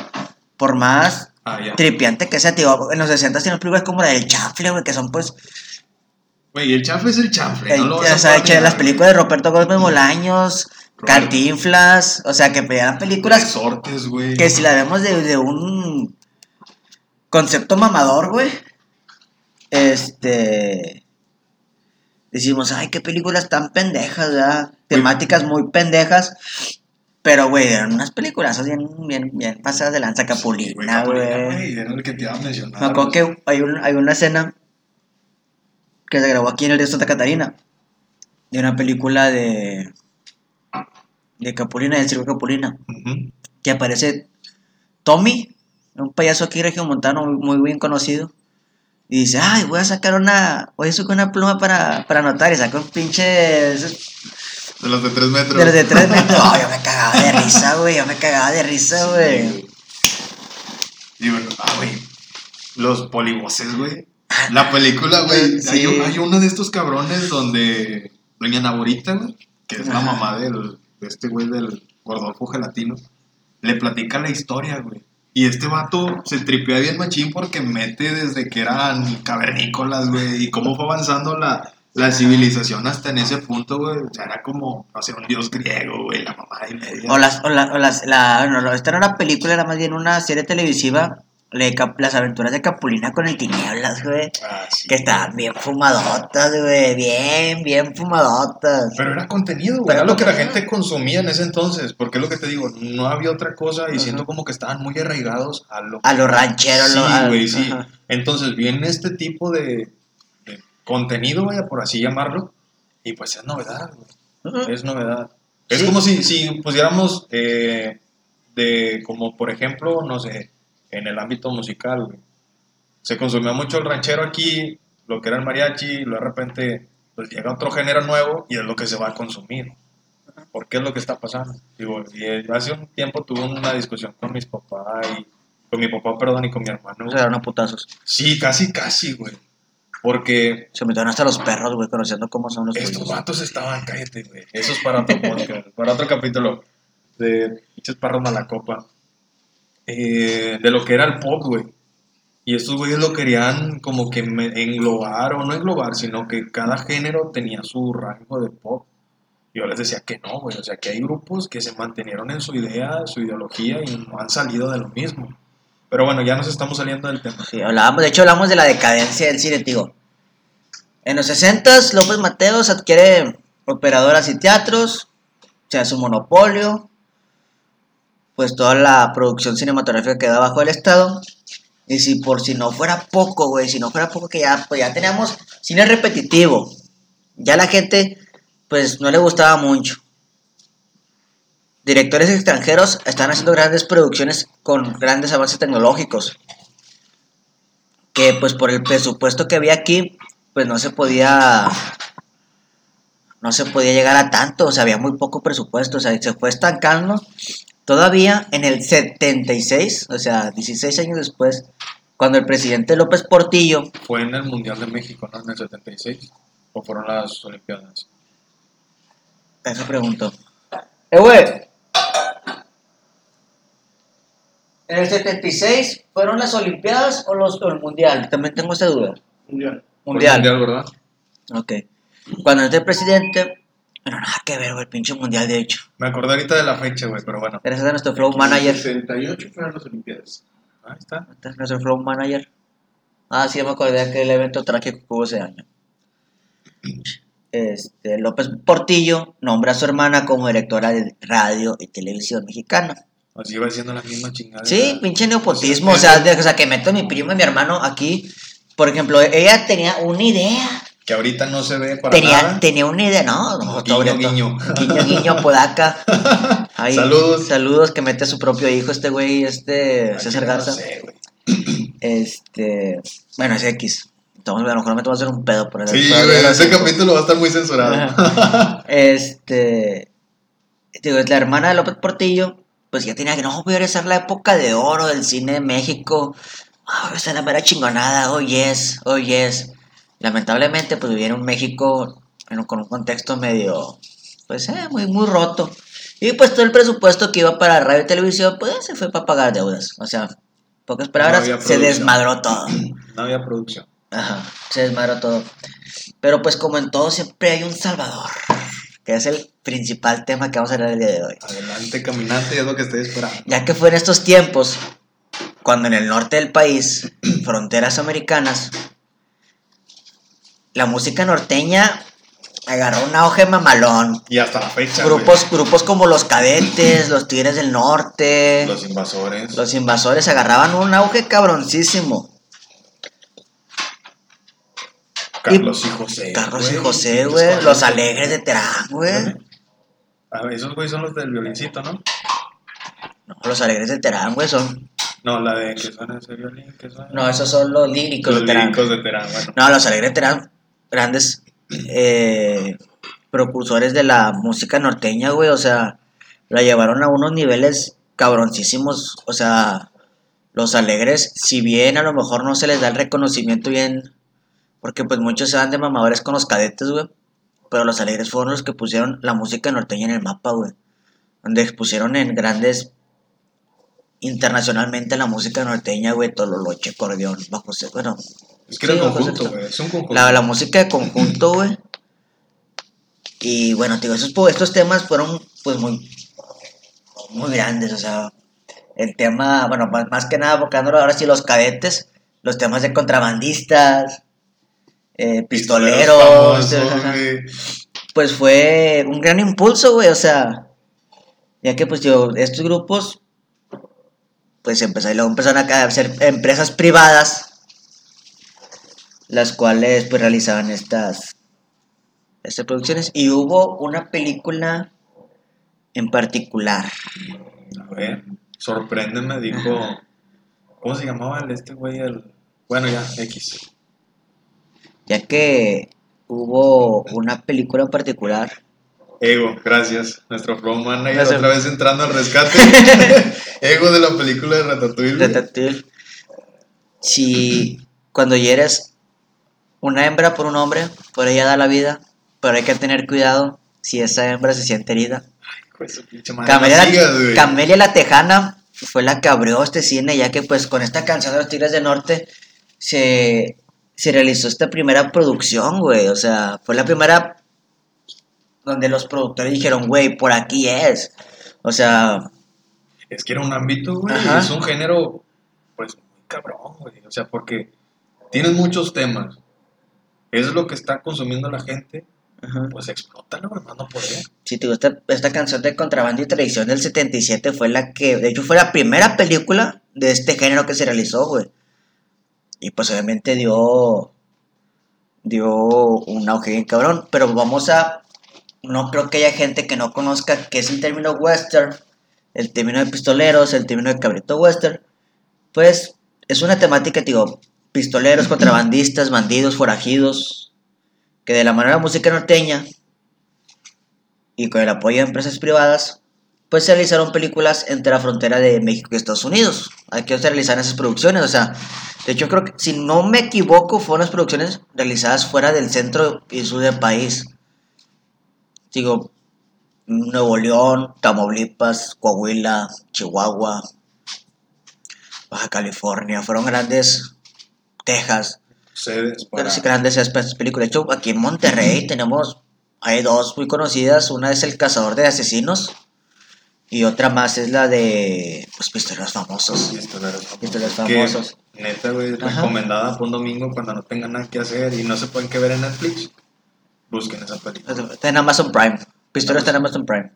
Por más Ah, tripiante que sea, tío. En los 60 tienen películas como la del Chafle, güey, que son pues. Güey, el chanfle es el chanfle. el- no lo o sea, que las películas de Roberto Gómez Bolaños. Cantinflas, o sea, que eran güey. películas Resortes, güey. que si la vemos de, de un concepto mamador, güey, este. Decimos, ay, qué películas tan pendejas, ¿verdad? Temáticas muy pendejas. Pero, güey, eran unas películas bien, bien, bien pasadas de lanza Sí, Capulina, güey. güey. Era el que te iba a mencionar. Me acuerdo que hay, un- hay una escena que se grabó aquí en el de Santa Catarina. De una película de. De Capulina, del circo Capulina. Que aparece Tommy, un payaso aquí regiomontano muy, muy bien conocido. Y dice, ay, voy a sacar una, voy a sacar una pluma para, para anotar. Y saca un pinche... De los de 3 metros. De los de tres metros. Ay, yo me cagaba de risa, güey. Yo me cagaba de risa, güey. Y bueno, ah, güey. Los polivoces, güey. La película, güey. Sí. Hay, un- hay uno de estos cabrones donde Doña Naborita, güey, que es la mamá del, de este güey del Gordolfo Gelatino, le platica la historia, güey. Y este vato se tripea bien machín porque mete desde que eran cavernícolas, güey, y cómo fue avanzando la, la civilización hasta en ese punto, güey. O sea, era como, no sé, un dios griego, güey, la mamá y media. O las, o, la- o las, la, no, no, esta no era una película, era más bien una serie televisiva. De las aventuras de Capulina con el Tinieblas, güey. Ah, sí. Que estaban bien fumadotas, güey. Bien, bien fumadotas. Pero era contenido, güey. Era lo que la gente consumía en ese entonces. Porque es lo que te digo, no había otra cosa y Ajá. siento como que estaban muy arraigados a lo A los rancheros, Sí, lo- güey, sí. ajá. Entonces viene este tipo de, de contenido, vaya, por así llamarlo. Y pues es novedad, güey. Ujú. Es novedad. Es Sí. como si, si pusiéramos eh, de, como por ejemplo, no sé, en el ámbito musical, güey. Se consumía mucho el ranchero aquí, lo que era el mariachi, y de repente pues llega otro género nuevo y es lo que se va a consumir. ¿Por qué es lo que está pasando? Digo, y, eh, hace un tiempo tuve una discusión con mis papás y con mi papá, perdón, y con mi hermano. Se dieron a putazos. Sí, casi, casi, güey. Porque Se metieron hasta los perros, güey, conociendo cómo son los estos tuyos. vatos estaban, cállate, güey. Eso es para otro podcast, para otro capítulo de pinches parros malacopa. Eh, de lo que era el pop, güey. Y estos güeyes lo querían como que englobar, o no englobar, sino que cada género tenía su rango de pop. Yo les decía que no, güey. O sea, que hay grupos que se mantenieron en su idea, su ideología y no han salido de lo mismo. Pero bueno, ya nos estamos saliendo del tema. Sí, hablábamos, de hecho hablamos de la decadencia del cine, digo. En los 60 López Mateos adquiere operadoras y teatros, se hace un monopolio, pues toda la producción cinematográfica queda bajo el Estado. Y si por si no fuera poco, güey, si no fuera poco que ya, pues ya teníamos cine repetitivo. Ya la gente, pues no le gustaba mucho. Directores extranjeros están haciendo grandes producciones con grandes avances tecnológicos. Que pues por el presupuesto que había aquí, pues no se podía no se podía llegar a tanto, o sea, había muy poco presupuesto, o sea, se fue estancando. Todavía en el 76, o sea, 16 años después, cuando el presidente López Portillo, Fue en el Mundial de México, ¿no? En el 76. ¿O fueron las Olimpiadas? eso preguntó. Eh, güey. ¿En el 76 fueron las Olimpiadas o, los, o el Mundial? También tengo esa duda. Mundial. Mundial. Mundial, ¿verdad? Ok. Cuando este presidente, bueno, nada que ver, güey, el pinche mundial, de hecho. Me acordé ahorita de la fecha, güey, pero bueno. Gracias a nuestro flow manager. 68 fueron las Olimpiadas. Ahí está. Este es nuestro flow manager. Ah, sí, me acordé de aquel evento trágico que hubo ese año. Este, López Portillo nombra a su hermana como directora de radio y televisión mexicana. Así iba siendo la misma chingada. Sí, pinche neopotismo. O sea, de- o sea, que meto a mi primo y mi hermano aquí. Por ejemplo, ella tenía una idea. Que ahorita no se ve para Tenía, nada. tenía una idea, no, no, Guiño, guiño. guiño, guiño, podaca. Ahí, Saludos. Saludos que mete a su propio hijo este güey, este César no Garza. sé. Este, bueno, es X. Entonces, a lo mejor me tengo que hacer un pedo por eso. Sí, güey, ese capítulo va a estar muy censurado. Este, digo, es la hermana de López Portillo, pues ya tenía que, no, voy a regresar la época de oro del cine de México. Ah, esa es la mera chingonada, oh yes, oh yes. Lamentablemente, pues vivía en un México en con un contexto medio, pues, eh, muy, muy roto. Y pues todo el presupuesto que iba para radio y televisión, pues se fue para pagar deudas. O sea, pocas palabras, había se desmadró todo. No había producción. Ajá, se desmadró todo. Pero pues como en todo siempre hay un salvador, que es el principal tema que vamos a hablar el día de hoy. Adelante, caminante, es lo que estoy esperando. Ya que fue en estos tiempos, cuando en el norte del país, fronteras americanas, la música norteña agarró un auge mamalón. Y hasta la fecha. Grupos, grupos como los cadetes, los tigres del norte, güey. Los invasores. los invasores agarraban un auge cabroncísimo. Carlos y José. Carlos y güey. José, güey, los alegres de Terán, güey. A ver, esos güeyes son los del violincito, ¿no? No, los alegres de Terán, güey, son. No, la de que suena ese violín, que suena. No, esos son los líricos Los de Terán. líricos de Terán, bueno. No, los Alegres eran grandes eh, propulsores de la música norteña, güey. O sea, la llevaron a unos niveles cabroncísimos. O sea, los Alegres, si bien a lo mejor no se les da el reconocimiento bien, porque pues muchos se dan de mamadores con los cadetes, güey. Pero los Alegres fueron los que pusieron la música norteña en el mapa, güey. Donde expusieron en grandes internacionalmente la música norteña, güey, Tololoche, acordeón, bajo bueno, Es que era un conjunto, güey. Es un conjunto. la, la música de conjunto, güey. Y bueno, digo, esos, estos temas fueron pues muy, muy grandes, o sea, el tema, bueno, más, más que nada enfocándolo ahora sí los cadetes, los temas de contrabandistas, eh, pistoleros, famosos, pues fue un gran impulso, güey, o sea, ya que pues digo, estos grupos, pues empezaron, luego empezaron a ser empresas privadas, las cuales pues realizaban estas, estas producciones, y hubo una película en particular, A ver, sorpréndeme, dijo. ¿Cómo se llamaba el este güey? El... Bueno, ya, X. ya que hubo una película en particular, Ego, gracias. Nuestro flow manager Gracias. otra vez entrando al rescate. Ego de la película de Ratatouille. Ratatouille. Si cuando hieres una hembra por un hombre, por ella da la vida, pero hay que tener cuidado si esa hembra se siente herida. Pinche madre, Camelia, no la, sigas. Camelia la Tejana fue la que abrió este cine, ya que pues con esta canción de los Tigres del Norte se, se realizó esta primera producción, güey. O sea, fue la primera donde los productores dijeron, güey, por aquí es. O sea, Es que era un ámbito, güey. Ajá. Es un género, pues, muy cabrón, güey. O sea, porque tienes muchos temas. Es lo que está consumiendo la gente. Pues explótalo, güey, más no poder. Sí, te digo, esta, esta canción de Contrabando y Tradición del 77 fue la que, de hecho, fue la primera película de este género que se realizó, güey. Y pues obviamente dio, dio un auge bien cabrón. Pero vamos a, no creo que haya gente que no conozca qué es el término western, el término de pistoleros, el término de cabrito western. Pues es una temática, digo, pistoleros, contrabandistas, bandidos, forajidos, que de la manera música norteña y con el apoyo de empresas privadas, pues se realizaron películas entre la frontera de México y Estados Unidos. Aquí se realizaron esas producciones, o sea, de hecho creo que, si no me equivoco, fueron las producciones realizadas fuera del centro y sur del país. Digo, Nuevo León, Tamaulipas, Coahuila, Chihuahua, Baja California, fueron grandes, Texas, Sedes para... grandes películas. De hecho, aquí en Monterrey tenemos, hay dos muy conocidas. Una es El Cazador de Asesinos y otra más es la de, pues, Pistoleros Famosos. Pistoleros famosos. Pistoleros Que, famosos. neta, güey, recomendada para un domingo cuando no tengan nada que hacer y no se pueden que ver en Netflix. Busquen esa película. Está en Amazon Prime. Pistoleros está en Amazon Prime.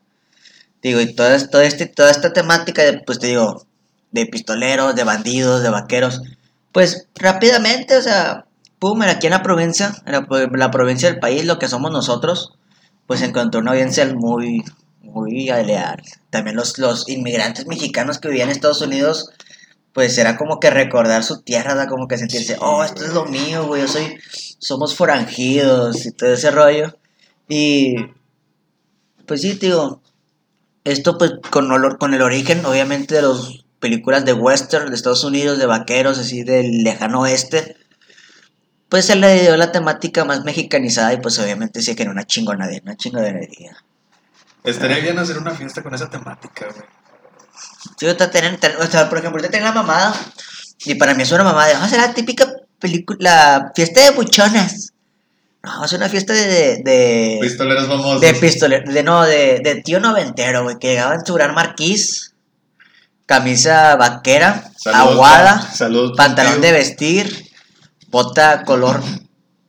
Digo, y toda, es- toda, este, toda esta temática, de, pues te digo, de pistoleros, de bandidos, de vaqueros, pues rápidamente, o sea, pum, aquí en la provincia, en la, pro- la provincia del país, lo que somos nosotros, pues encontró una audiencia muy, muy leal. También los, los inmigrantes mexicanos que vivían en Estados Unidos, pues era como que recordar su tierra, ¿verdad? como que sentirse, oh, esto es lo mío, güey, yo soy, somos foranjidos y todo ese rollo. Y, pues sí, digo, esto pues con, olor- con el origen, obviamente, de las películas de western de Estados Unidos, de vaqueros, así del lejano oeste, pues se le dio la temática más mexicanizada y pues obviamente sí que era una chingonería, una chingonería. Estaría bien hacer una fiesta con esa temática, güey. Sí, o sea, por ejemplo, ahorita tienen la mamada, y para mí es una mamada, vamos a hacer la típica película, la fiesta de buchonas. No, vamos a hacer una fiesta de... de, de Pistoleros famosos. De pistolero, de no, de, de tío noventero, güey, que llegaba en su gran marquís, camisa vaquera, Saludos, aguada, saludos, pantalón tío. de vestir, bota color,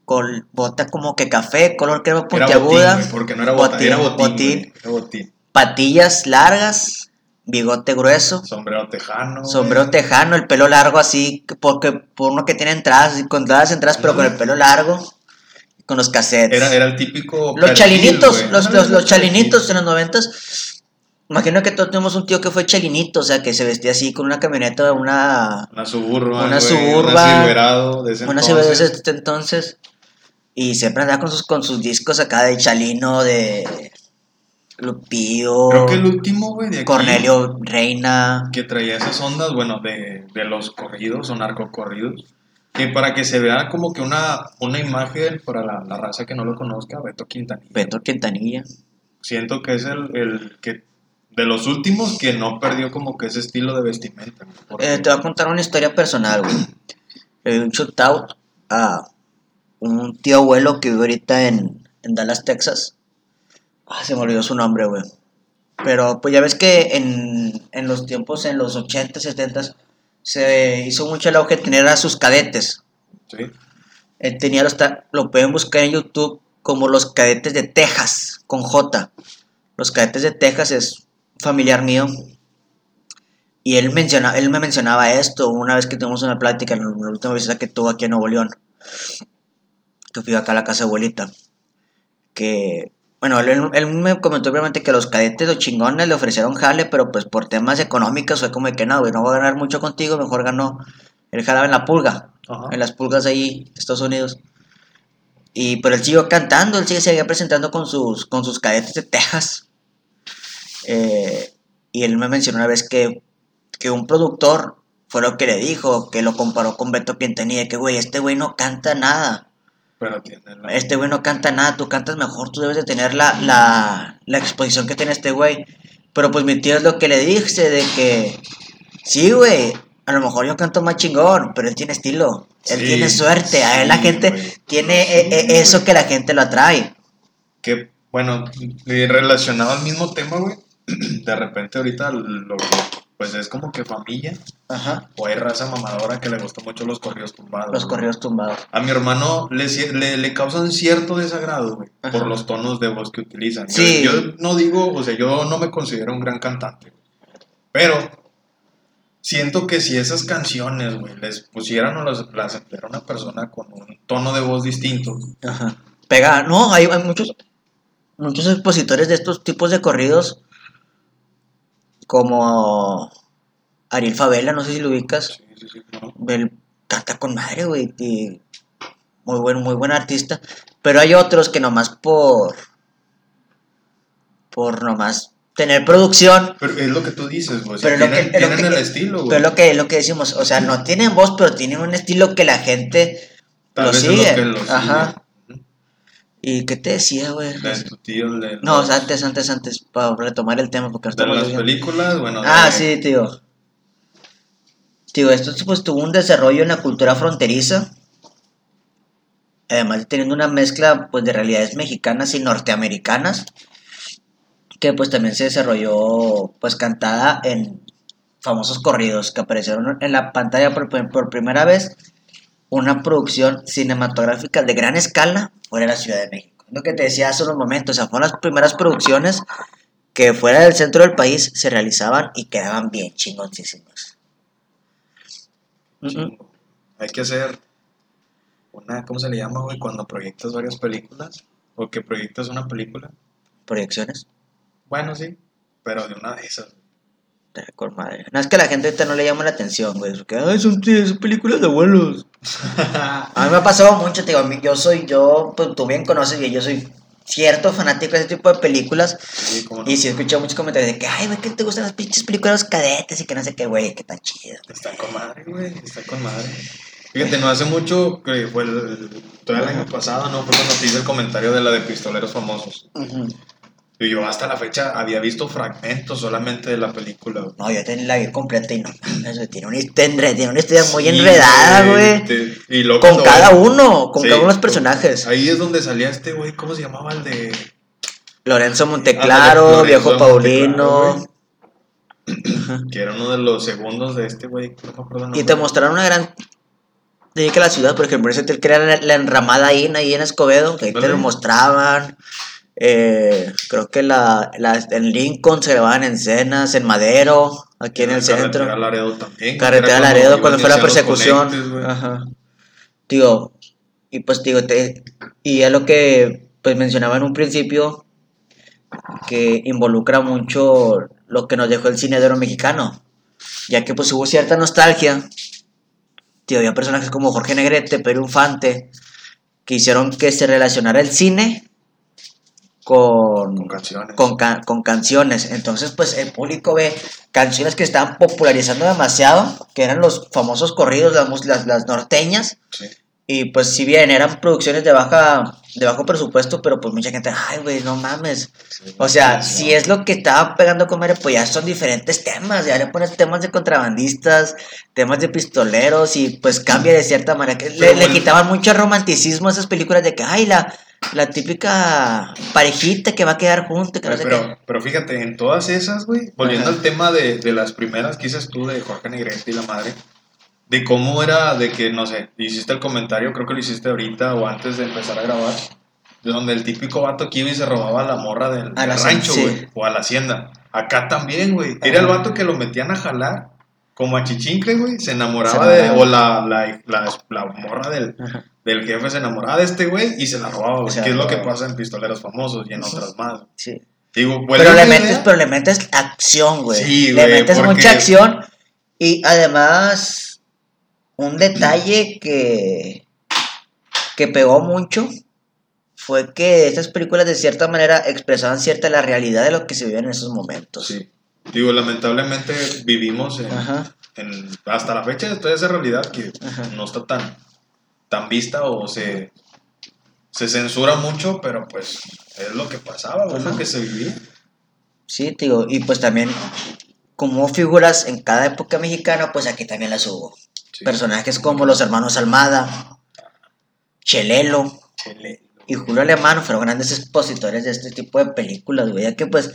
col- bota como que café, color crema puntiaguda, botín, porque no era bota, botín, era botín. botín. güey, Era botín. patillas largas, bigote grueso, Sombrero tejano. sombrero tejano, el pelo largo así, que- porque por uno que tiene entradas, con todas las entradas, pero con el pelo largo, con los cassettes. Era, era el típico. Los chalinitos, los, los, los perfil. chalinitos en los noventas, Imagino que todos tenemos un tío que fue chelinito, o sea, que se vestía así con una camioneta, una. Una suburba. Una Silverado de ese una entonces. De ese entonces. Y siempre andaba con sus, con sus discos acá de Chalino, de. Lupillo. Creo que el último, güey, de aquí. Cornelio Reina. que traía esas ondas, bueno, de, de los corridos o narcocorridos, que para que se vea como que una, una imagen para la, la raza que no lo conozca, Beto Quintanilla. Beto Quintanilla. Siento que es el, el que de los últimos que no perdió como que ese estilo de vestimenta. Eh, te voy a contar una historia personal, güey. Le un shout out a un tío abuelo que vive ahorita en, en Dallas, Texas. Ah, se me olvidó su nombre, güey. Pero pues ya ves que en, en los tiempos, en los 80, 70, se hizo mucho el auge de tener a sus cadetes. sí, Él tenía los, lo pueden buscar en YouTube como los cadetes de Texas, con J. Los cadetes de Texas es familiar mío. Y él, menciona, él me mencionaba esto una vez que tuvimos una plática en la última visita que tuvo aquí en Nuevo León. Que fui acá a la casa de abuelita. Que, bueno, él, él me comentó obviamente que los cadetes, los chingones, le ofrecieron jale, pero pues por temas económicos fue como de que no, güey, no voy a ganar mucho contigo, mejor ganó. Él jalaba en la pulga Ajá. en las pulgas ahí, Estados Unidos. Y pero él siguió cantando, él sigue seguía presentando con sus, con sus cadetes de Texas. Eh, y él me mencionó una vez que, que un productor fue lo que le dijo, que lo comparó con Beto Quintanilla, que güey, este güey no canta nada. pero Este güey no canta nada, tú cantas mejor, tú debes de tener la, la, la exposición que tiene este güey. Pero pues mi tío es lo que le dije, de que, sí, güey, a lo mejor yo canto más chingón, pero él tiene estilo, él Sí, tiene suerte, a él la gente tiene eh, eh, eso que la gente lo atrae. que, bueno, relacionado al mismo tema, güey, de repente ahorita lo pues es como que familia, Ajá, o hay raza mamadora que le gustan mucho los corridos tumbados. los güey. corridos tumbados. A mi hermano le, le, le causan cierto desagrado, güey, Ajá. por los tonos de voz que utilizan. Yo- no digo, o sea, yo no me considero un gran cantante, pero siento que si esas canciones, güey, les pusieran o las, las empleara una persona con un tono de voz distinto, Ajá. Pega, no, hay, hay muchos, muchos expositores de estos tipos de corridos, como Ariel Favela, no sé si lo ubicas. sí, sí, sí, ¿no? Él canta con madre, güey. Y muy buen, muy buen artista. Pero hay otros que nomás por. Por nomás tener producción. Pero es lo que tú dices, güey. Pero tienen, lo tienen que- el estilo, güey. Pero lo que, lo que decimos, o sea, no tienen voz, pero tienen un estilo que la gente Tal lo vez es sigue. que lo sigue. Ajá. ¿Y qué te decía, güey? De tu tío, de, No, los- antes, antes, antes, para retomar el tema, porque de las desviando. películas, bueno. Ah, de- sí, tío. Tío, esto pues tuvo un desarrollo en la cultura fronteriza. Además de teniendo una mezcla pues de realidades mexicanas y norteamericanas. Que pues también se desarrolló pues cantada en famosos corridos que aparecieron en la pantalla por, por primera vez. Una producción cinematográfica de gran escala fuera de la Ciudad de México. Lo que te decía hace unos momentos, o sea, fueron las primeras producciones que fuera del centro del país se realizaban y quedaban bien chingoncísimas. Chingo. Hay que hacer una, ¿cómo se le llama, güey? Cuando proyectas varias películas o que proyectas una película. Proyecciones. Bueno, sí, pero de una de esas. Está con madre. No es que la gente ahorita no le llama la atención, güey. Porque, ay, son, son películas de abuelos. A mí me ha pasado mucho, te digo, a mí- yo soy, yo, pues tú bien conoces que yo soy cierto fanático de ese tipo de películas. Sí, no. Y sí he escuchado muchos comentarios de que, ay, güey, que te gustan las pinches películas cadetes y que no sé qué, güey, que tan chido. Está con madre, güey. Está con madre. Fíjate, no hace mucho, que fue el, todo el año pasado, ¿no? Fue cuando te hice el comentario de la de pistoleros famosos. Y yo hasta la fecha había visto fragmentos solamente de la película. No, yo ten- la vi completa y no mames, tiene una historia, tiene una historia muy enredada, güey. te- Y luego Con cuando- cada uno, con Sí, cada uno de los personajes. Ahí es donde salía este güey, ¿cómo se llamaba el de...? Lorenzo Ándale, Monteclaro, Lorenzo Viejo Paulino. Que era uno de los segundos de este güey. No me acuerdo el Y te mostraron una gran. De que la ciudad, por ejemplo, ese que era la, enramada ahí, ahí en Escobedo, que ahí te lo mostraban. Eh, creo que la, la- en Lincoln se grababan en escenas, en Madero, aquí en el centro. Carretera Laredo también. Carretera Era Laredo, cuando fue la persecución. conectes. Ajá. Digo, y pues digo, te, y es lo que pues mencionaba en un principio, que involucra mucho lo que nos dejó el cine de oro mexicano, ya que pues hubo cierta nostalgia. Tío, había personajes como Jorge Negrete, Pedro Infante, que hicieron que se relacionara el cine con, Con canciones. con, ca- con canciones. Entonces, pues el público ve canciones que estaban popularizando demasiado, que eran los famosos corridos, las, las, las norteñas. Sí. Y pues si bien eran producciones de baja de bajo presupuesto, pero pues mucha gente, ay, güey, no mames. O sea, si es lo que estaba pegando comer, pues ya son diferentes temas. Ya le pones temas de contrabandistas, temas de pistoleros y pues cambia de cierta manera. Le, le quitaban mucho romanticismo a esas películas de que, ay, la, la típica parejita que va a quedar junto. Que no Pero, sé qué. pero, pero fíjate, en todas esas, güey, volviendo Ajá. al tema de, de las primeras que dices tú de Jorge Negrete y la madre, de cómo era, de que, no sé, hiciste el comentario, creo que lo hiciste ahorita o antes de empezar a grabar, de donde el típico vato que iba y se robaba a la morra del, A del la rancho, güey, sí. o a la hacienda. Acá también, güey. Era el vato que lo metían a jalar, como a chichincle, güey, se enamoraba Se de, o la, la, la, la morra del, del jefe se enamoraba de este güey y se la robaba, güey, que es lo que pasa en Pistoleros Famosos y en otras más. Sí. Digo, Pero le, metes, idea. pero le metes acción, güey. Sí, le güey, metes porque- mucha acción. Y además, un detalle que, que pegó mucho fue que estas películas de cierta manera expresaban cierta la realidad de lo que se vivía en esos momentos. Sí. Digo, lamentablemente vivimos en, hasta la fecha de toda esa realidad que Ajá. no está tan, tan vista o se, se censura mucho, pero pues es lo que pasaba, es lo que se vivía. Sí, digo, y pues también, como figuras en cada época mexicana, pues aquí también las hubo. Sí. Personajes como los hermanos Almada, Chelelo, Chele. y Julio Alemán fueron grandes expositores de este tipo de películas, güey, ya que pues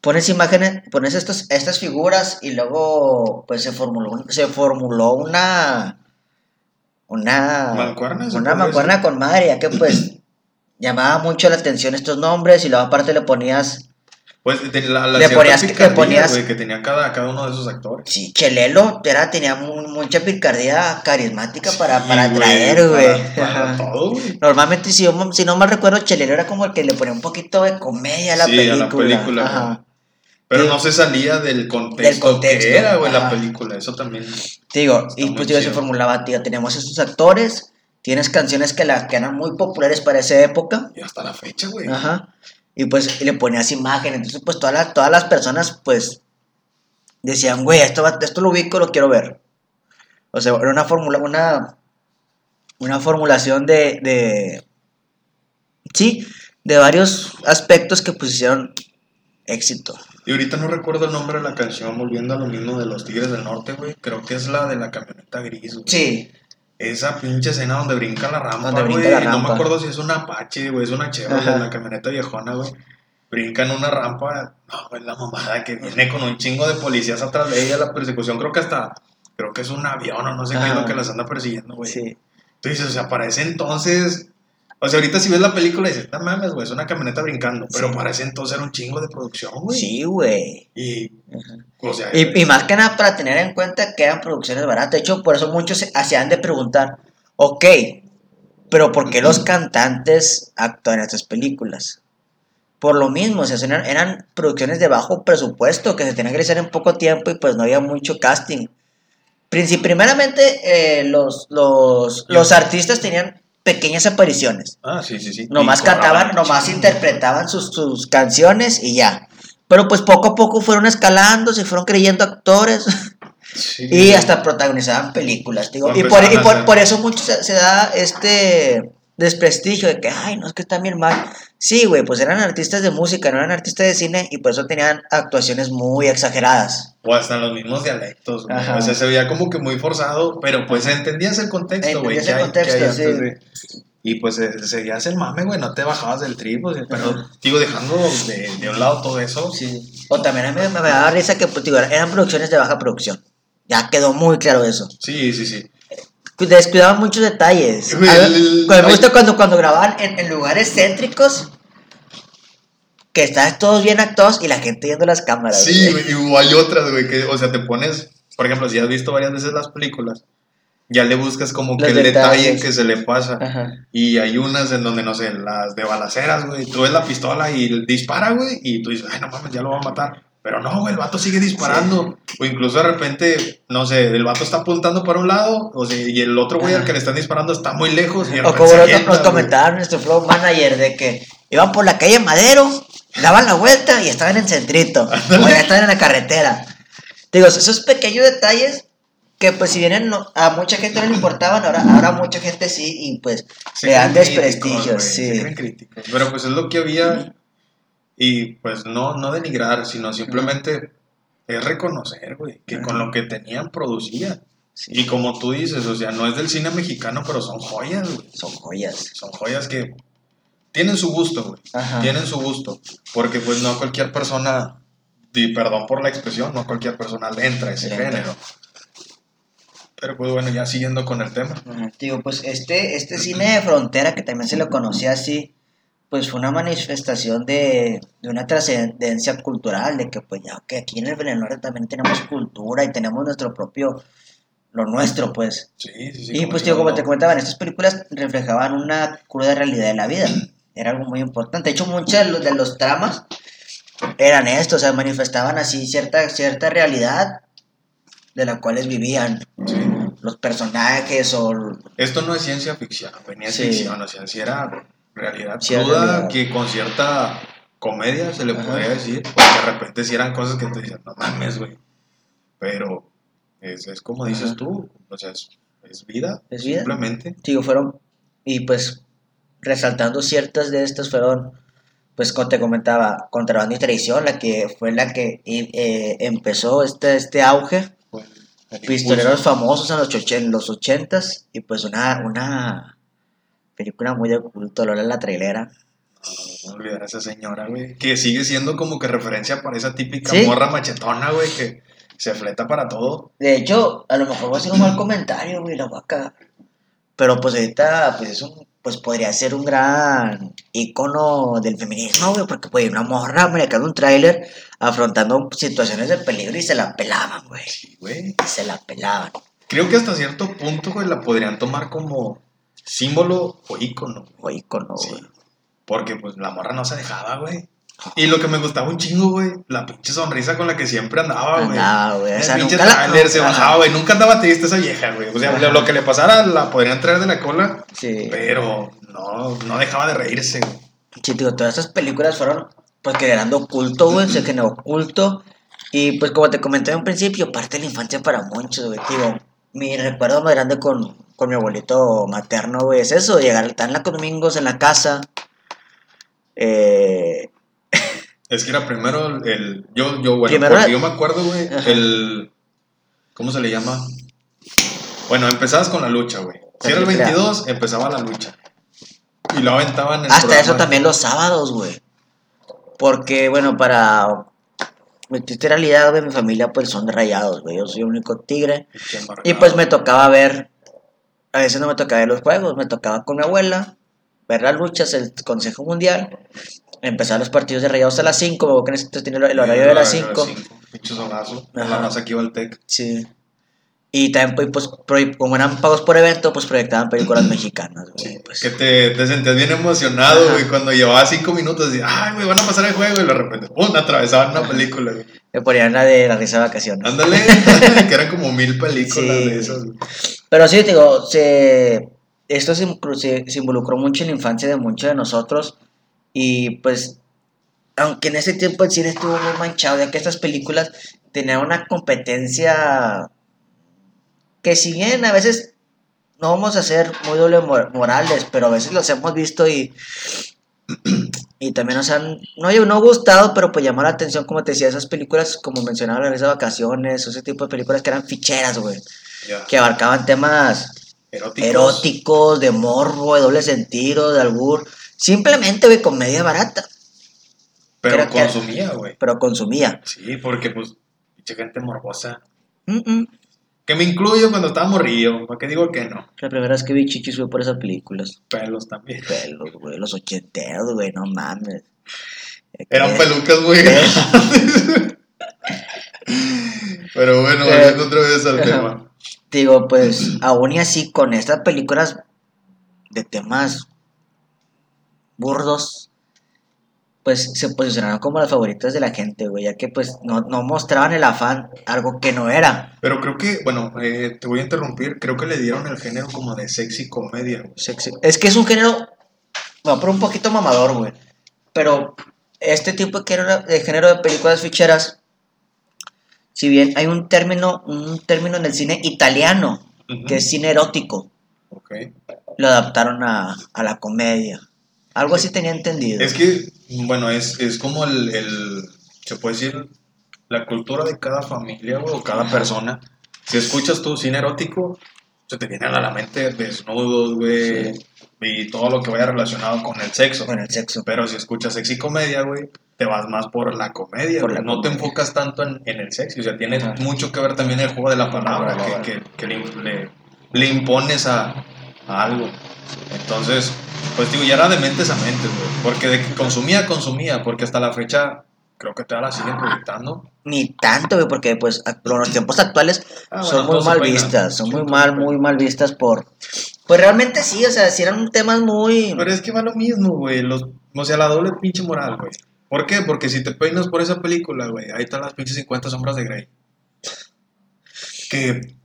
pones imágenes, pones estos, estas figuras y luego pues se formuló, se formuló una una ¿Mancuerna, una mancuerna decir? con madre, ya que pues llamaba mucho la atención estos nombres y luego aparte le ponías Pues de la, la Le ponías- le ponías- que tenía cada, cada uno de esos actores. Sí, Chelelo era, tenía mu- mucha picardía carismática para, Sí, para güey, atraer, güey. Para, para todo. Normalmente, si, yo, si no mal recuerdo, Chelelo era como el que le ponía un poquito de comedia a la Sí, a película. la película, Ajá. Pero no se salía del contexto, Del contexto, que era, güey, la película. Eso también. Te digo, y pues digo, se formulaba, tío, teníamos estos actores, tienes canciones que, la, que eran muy populares para esa época, Y hasta la fecha, güey. ajá, y pues y le ponías imagen, entonces pues todas las, todas las personas pues decían, güey, esto, va- esto lo ubico, lo quiero ver. O sea, era una fórmula, una, una formulación de, de, sí, de varios aspectos que hicieron éxito. Y ahorita no recuerdo el nombre de la canción, volviendo a lo mismo de los Tigres del Norte, güey. Creo que es la de la camioneta gris, güey. Sí, Esa pinche escena donde brinca la rampa, Donde brinca güey. la No me rampa. acuerdo si es una Apache, güey, es una Chevrolet, la camioneta viejona, güey. Brinca en una rampa. No, güey, la mamada que viene con un chingo de policías atrás de ella, la persecución. Creo que hasta. Creo que es un avión o no sé qué es lo que las anda persiguiendo, güey. sí. Dices, o sea, para ese entonces. O sea, ahorita si ves la película dices, no mames, güey, es una camioneta brincando. Pero Sí. para ese entonces era un chingo de producción, güey. Sí, güey. Y, o sea, Y, y más que nada para tener en cuenta que eran producciones baratas. De hecho, por eso muchos se hacían de preguntar, ok, pero ¿por qué los cantantes actúan en estas películas? Por lo mismo, o sea, eran, eran producciones de bajo presupuesto que se tenían que realizar en poco tiempo y pues no había mucho casting. Primeramente, eh, los, los, los artistas tenían pequeñas apariciones. Ah, sí, sí, sí. Nomás cantaban, nomás interpretaban sus, sus canciones y ya. Pero pues poco a poco fueron escalando, se fueron creyendo actores Sí. y hasta protagonizaban películas. Digo. Y, por, y eso mucho se, se da este desprestigio de que, ay, no, es que están bien mal. Sí, güey, pues eran artistas de música, no eran artistas de cine y por eso tenían actuaciones muy exageradas. O hasta los mismos dialectos, güey. O sea, se veía como que muy forzado, pero pues entendías el contexto, güey. Entendías el contexto, hay sí. antes Y pues eh, seguías el mame, güey, no te bajabas del trip, o sea, pero digo, dejando de, de un lado todo eso, Sí. O también a mí me, me daba risa que pues, digo, eran producciones de baja producción. Ya quedó muy claro eso. sí, sí, sí. Descuidaban muchos detalles. Güey, el- el- me ay. gusta cuando, cuando grababan en, en lugares céntricos, que estaban todos bien actuados y la gente viendo las cámaras. Sí, güey. y hay otras, güey, que, o sea, te pones, por ejemplo, si has visto varias veces las películas, ya le buscas como que Los el detalle detalles. que se le pasa. Ajá. Y hay unas en donde, no sé, las de balaceras, güey. Tú ves la pistola y dispara, güey. Y tú dices, ay, no mames, ya lo va a matar. Pero no, güey, el vato sigue disparando. O incluso de repente, no sé, el vato está apuntando para un lado. O sea, y el otro güey al que le están disparando está muy lejos. Y O como se nos, nos comentaba nuestro flow manager de que iban por la calle Madero, daban la vuelta y estaban en Centrito. o ya estaban en la carretera. Digo, esos pequeños detalles que pues si bien no- a mucha gente no le importaban, ahora, ahora a mucha gente sí y pues Se le dan desprestigio, se sí. creen críticos. Pero pues es lo que había. Y pues no, no denigrar, sino simplemente es reconocer, güey, que con lo que tenían producían. Sí. Y como tú dices, o sea, no es del cine mexicano, pero son joyas, güey. Son joyas. Son joyas que tienen su gusto, güey. Ajá. Tienen su gusto. Porque pues no cualquier persona, y perdón por la expresión, no cualquier persona le entra a ese Le entra. género. Pero pues bueno, ya siguiendo con el tema. Ajá, Digo, pues este, este cine de frontera, que también se lo conocía así, pues fue una manifestación de, de una trascendencia cultural, de que pues ya que aquí en el Venezuela también tenemos cultura y tenemos nuestro propio, lo nuestro pues. Sí, sí, sí. y pues digo, como te comentaban, estas películas reflejaban una cruda realidad de la vida, era algo muy importante. De hecho, muchos de los, de los tramas eran esto, o sea, manifestaban así cierta, cierta realidad de la cuales vivían Sí. los personajes o Esto no es ciencia ficción, es Sí. ficción, o sea, si era realidad Sí, cruda, realidad. que con cierta comedia se le Ajá. podría decir, porque de repente si eran cosas que te dicen, no mames, güey. Pero es, es como dices Ajá. tú, o sea, es, es vida, Es vida. simplemente. digo, fueron, y pues resaltando ciertas de estas fueron, pues como te comentaba, Contrabando y Traición, la que fue la que eh, empezó este, este auge, pistoleros famosos en los, en los ochentas, y pues una, una película muy de culto, Lola la trailera. No, no olvidar a esa señora, güey, que sigue siendo como que referencia para esa típica Sí. morra machetona, güey, que se fleta para todo. De hecho, a lo mejor voy a hacer un mal comentario, güey, la vaca. Pero pues ahorita, pues es un, pues podría ser un gran icono del feminismo, güey, porque pues una morra americana un tráiler afrontando situaciones de peligro y se la pelaban, güey. Sí, güey. Y se la pelaban. Creo que hasta cierto punto, güey, la podrían tomar como símbolo o ícono. O icono, Sí. güey. Porque pues la morra no se dejaba, güey. Y lo que me gustaba un chingo, güey, la pinche sonrisa con la que siempre andaba, güey. Andaba, güey. O El sea, pinche nunca la- tráiler se bajaba, güey. Nunca andaba triste esa vieja, güey. O sea, Ajá. lo que le pasara la podrían traer de la cola, Sí. pero no, no dejaba de reírse, güey. Sí, digo, todas estas películas fueron pues generando culto, güey, se generó culto. Y pues como te comenté en un principio, parte de la infancia para muchos, güey, digo, mi recuerdo más grande con, con mi abuelito materno, güey, es eso, llegar en la domingos en la casa. Eh, Es que era primero el. Yo, yo, bueno, porque era- yo me acuerdo, güey, el. ¿Cómo se le llama? Bueno, empezabas con la lucha, güey. Si era el película. 22, empezaba la lucha. Y lo aventaban en el hasta eso también los sábados, güey. Porque, bueno, para mi triste realidad, güey, mi familia pues son de rayados, güey, yo soy el único tigre. Y pues me tocaba ver, a veces no me tocaba ver los juegos, me tocaba con mi abuela, ver las luchas, el Consejo Mundial, empezar los partidos de Rayados a las 5, luego que en entonces tiene el horario de las 5. Pinche solazo. Ajá. La raza que iba al TEC. Sí. Y también, pues, pues, como eran pagos por evento, pues proyectaban películas mexicanas, güey. pues. Que te, te sentías bien emocionado, Ajá. güey, cuando llevaba cinco minutos. Y, ay, güey, van a pasar el juego. Y de repente, ¡pum! Atravesaban una película, güey. Me ponían la de la risa de vacaciones. Ándale, que eran como mil películas Sí. de esas. güey. Pero sí, digo, se, esto se, se involucró mucho en la infancia de muchos de nosotros y pues, aunque en ese tiempo el cine estuvo muy manchado, ya que estas películas tenían una competencia que si bien a veces no vamos a ser muy doble mor- morales, pero a veces los hemos visto y, y también nos han, no, no gustado, pero pues llamó la atención, como te decía, esas películas, como mencionaba, de vacaciones, ese tipo de películas que eran ficheras, güey que abarcaban temas Eróticos. eróticos, de morbo, de doble sentido, de albur. Simplemente, güey, comedia barata, Pero Creo consumía, güey. pero consumía. Sí, porque, pues, pinche gente morbosa. Mm, mm. Que me incluyo cuando estaba morrillo. ¿Para qué digo que no? La primera vez que vi chichis fue por esas películas. Pelos también. Pelos, güey, los ochenteros, güey, no mames. Eran Eh, pelucas muy grandes. Pero bueno, Eh, volviendo otra vez al ajá. tema. Digo, pues, aún y así, con estas películas de temas burdos, pues se posicionaron como las favoritas de la gente, güey, ya que pues no, no mostraban el afán, algo que no era. Pero creo que, bueno, eh, te voy a interrumpir, creo que le dieron el género como de sexy comedia. güey. Sexy. Es que es un género, va por un poquito mamador, güey. Pero este tipo de género, de género de películas ficheras, si bien hay un término, un término en el cine italiano, que es cine erótico, lo adaptaron a, a la comedia. Algo así tenía entendido. Es que, bueno, es, es como el, el- se puede decir, la cultura de cada familia güey, o cada persona. Si escuchas tu cine erótico, se te vienen a la mente desnudos, güey, y todo lo que vaya relacionado con el sexo. con el sexo. Pero si escuchas sexy comedia, güey, te vas más por la comedia, Por güey. la No te enfocas tanto en, en el sexo. O sea, tiene Ajá. mucho que ver también el juego de la palabra, que, que- que le, le- le impones a, a algo. Entonces, pues digo, ya era de mentes a mentes, güey. Porque de que consumía, consumía. Porque hasta la fecha, creo que todavía la siguen proyectando. Ni tanto, güey, porque pues los tiempos actuales Ah, son bueno, muy mal vistas, son muy mal, muy mal vistas por... Pues realmente sí, o sea, si eran temas muy... Pero es que va lo mismo, güey. Los, o sea, la doble pinche moral, güey. ¿Por qué? Porque si te peinas por esa película, güey, ahí están las pinches 50 sombras de Grey. Que,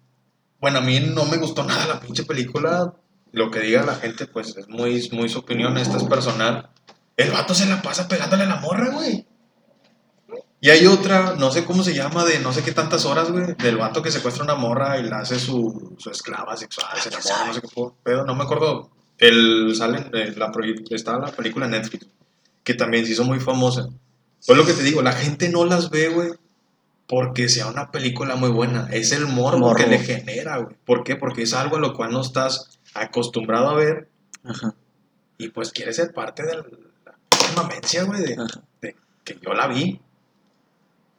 bueno, a mí no me gustó nada la pinche película. Lo que diga la gente, pues es muy, muy su opinión, esta es personal. El vato se la pasa pegándole a la morra, güey. Y hay otra, no sé cómo se llama, de no sé qué tantas horas, güey, del vato que secuestra una morra y la hace su, su esclava sexual, se enamora, no sé qué pedo, no me acuerdo. El, sale, en la, proye- está la película Netflix, que también se hizo muy famosa. Pues lo que te digo, la gente no las ve, güey, porque sea una película muy buena. Es el morbo, Morbo. que le genera, güey. ¿Por qué? Porque es algo a lo cual no estás acostumbrado a ver Ajá. y pues quieres ser parte de la mamencia, güey, de, que yo la vi.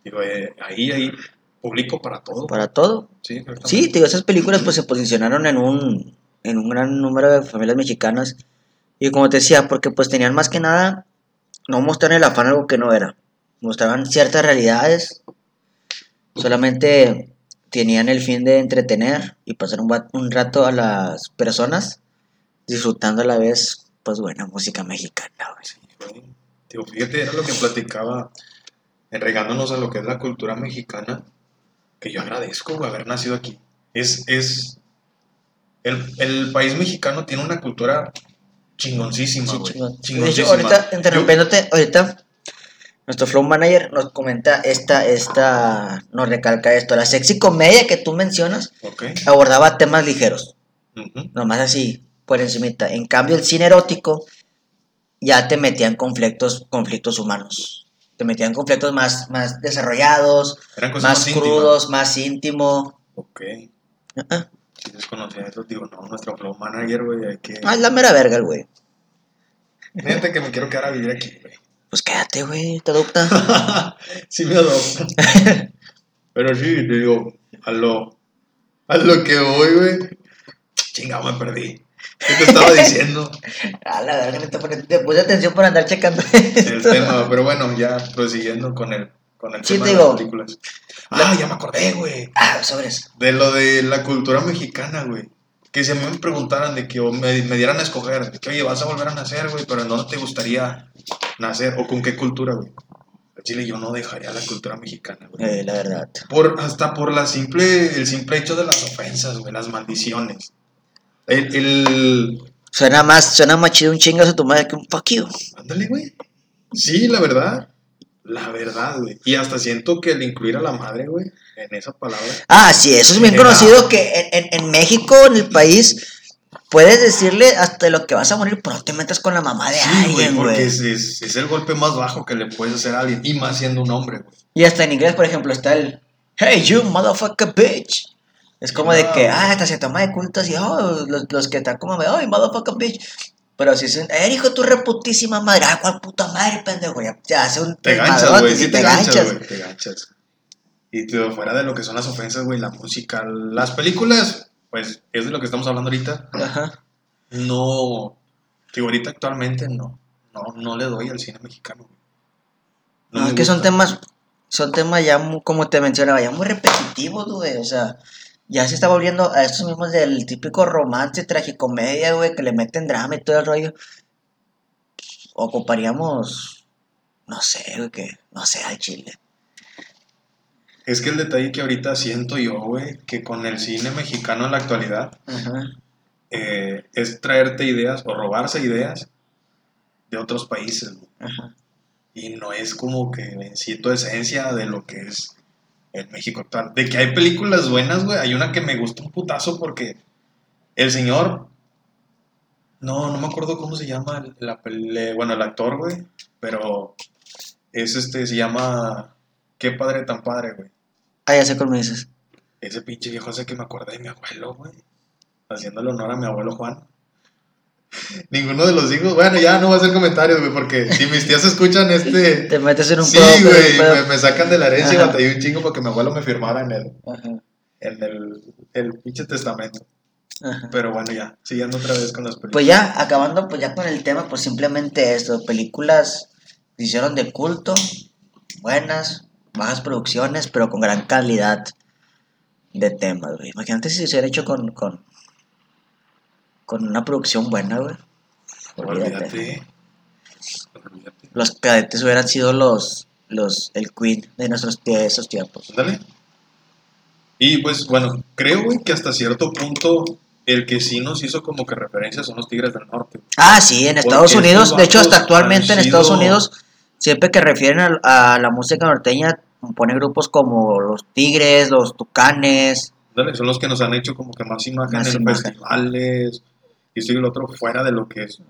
Digo, eh, ahí, ahí, público para todo. Para todo. Sí. Sí, digo, esas películas pues se posicionaron en un, en un gran número de familias mexicanas. Y como te decía, porque pues tenían más que nada, no mostraron el afán algo que no era. Mostraban ciertas realidades. Solamente tenían el fin de entretener y pasar un, un rato a las personas disfrutando a la vez, pues buena música mexicana. Sí, fíjate, era lo que platicaba, entregándonos a lo que es la cultura mexicana, que yo agradezco haber nacido aquí. Es, es, el, el país mexicano tiene una cultura chingoncísima, Sí, güey. De hecho, ahorita, Yo- interrumpiéndote, ahorita, nuestro flow manager nos comenta esta, esta, nos recalca esto, la sexy comedia que tú mencionas abordaba temas ligeros, nomás así, por encimita. En cambio, el cine erótico ya te metían conflictos, conflictos humanos. Te metían conflictos más, más desarrollados, más crudos, más íntimo. Ok. Si desconocía eso, digo, no, nuestro flow manager, güey, hay que... ah, es la mera verga, el güey. Fíjate que me quiero quedar a vivir aquí, güey. Pues quédate, güey, te adopta. sí me adopta. Pero sí, te digo, a lo, a lo que voy, güey. Chingado, me perdí. ¿Qué te estaba diciendo? A la verga, te, puse atención por andar checando El tema, pero bueno, ya prosiguiendo con el, con el Sí, tema te de las películas. Ah, ya me acordé, güey. Ah, sobres. De lo de la cultura mexicana, güey. Que si a mí me preguntaran de que o me, me dieran a escoger, de que oye, vas a volver a nacer, güey, pero ¿en dónde te gustaría nacer? ¿O con qué cultura, güey? Chile yo no dejaría la cultura mexicana, güey. Eh, la verdad. Por, hasta por la simple, el simple hecho de las ofensas, güey, las maldiciones. El, el... Suena más, suena más chido un chingazo a tu madre que un fuck you. Ándale, güey. Sí, la verdad. La verdad, güey. Y hasta siento que el incluir a la madre, güey, en esa palabra. Ah, sí, eso es bien Era- conocido que en, en- en México, en el país, puedes decirle hasta lo que vas a morir, pero no te metas con la mamá de Sí, güey, alguien, porque güey. es, es, es el golpe más bajo que le puedes hacer a alguien. Y más siendo un hombre, güey. Y hasta en inglés, por ejemplo, está el Hey, you motherfucker bitch. Es como de que, ah, hasta se toma de cultos y, oh, los, los que están como, oh, motherfucker bitch. Pero si dicen, eh, hijo, tu reputísima madre, ah, cuál puta madre, pendejo, ya, ya hace un Te ganchas, güey. sí te ganchas, güey. Te ganchas. Y tío, fuera de lo que son las ofensas, güey, la música, las películas, pues es de lo que estamos hablando ahorita. Ajá. No, digo, ahorita actualmente no. No, no le doy al cine mexicano. No, me es que son temas, son temas ya, muy- como te mencionaba, ya muy repetitivos, güey. O sea, ya se está volviendo a estos mismos del típico romance, tragicomedia, güey, que le meten drama y todo el rollo. Ocuparíamos, no sé, güey, que, no sé, al chile. Es que el detalle que ahorita siento yo, güey, que con el cine mexicano en la actualidad eh, es traerte ideas o robarse ideas de otros países, güey. Ajá. Y no es como que en sí tu esencia de lo que es el México actual. De que hay películas buenas, güey. Hay una que me gustó un putazo porque el señor. No, no me acuerdo cómo se llama. La, pele- bueno, el actor, güey. Pero es este, se llama. Qué padre tan padre, güey. Ah, ya sé cómo me dices. Ese pinche viejo hace que me acordé de mi abuelo, güey. Haciéndole honor a mi abuelo Juan. Ninguno de los hijos. Bueno, ya no voy a hacer comentarios, güey, porque si mis tías escuchan este. Te metes en un Sí, güey, me, me sacan de la herencia y batallé un chingo porque mi abuelo me firmara en el, Ajá, en el, el pinche testamento. ajá. Pero bueno, ya, siguiendo otra vez con las películas. Pues ya, acabando pues ya con el tema, pues simplemente esto, películas que hicieron de culto, buenas, bajas producciones, pero con gran calidad de temas, güey. Imagínate si se hubiera hecho con, con, con una producción buena, güey. Olvídate. Olvídate. Olvídate. Los cadetes hubieran sido los, los, el queen de nuestros esos tiempos. Ándale. Y pues bueno, creo, güey, que hasta cierto punto el que sí nos hizo como que referencia son los Tigres del Norte. Ah, sí, en Estados Unidos, de hecho hasta actualmente en Estados Unidos, siempre que refieren a, a la música norteña, pone grupos como los Tigres, los Tucanes, Ándale, son los que nos han hecho como que más imagen Más en festivales y y lo otro fuera de lo que es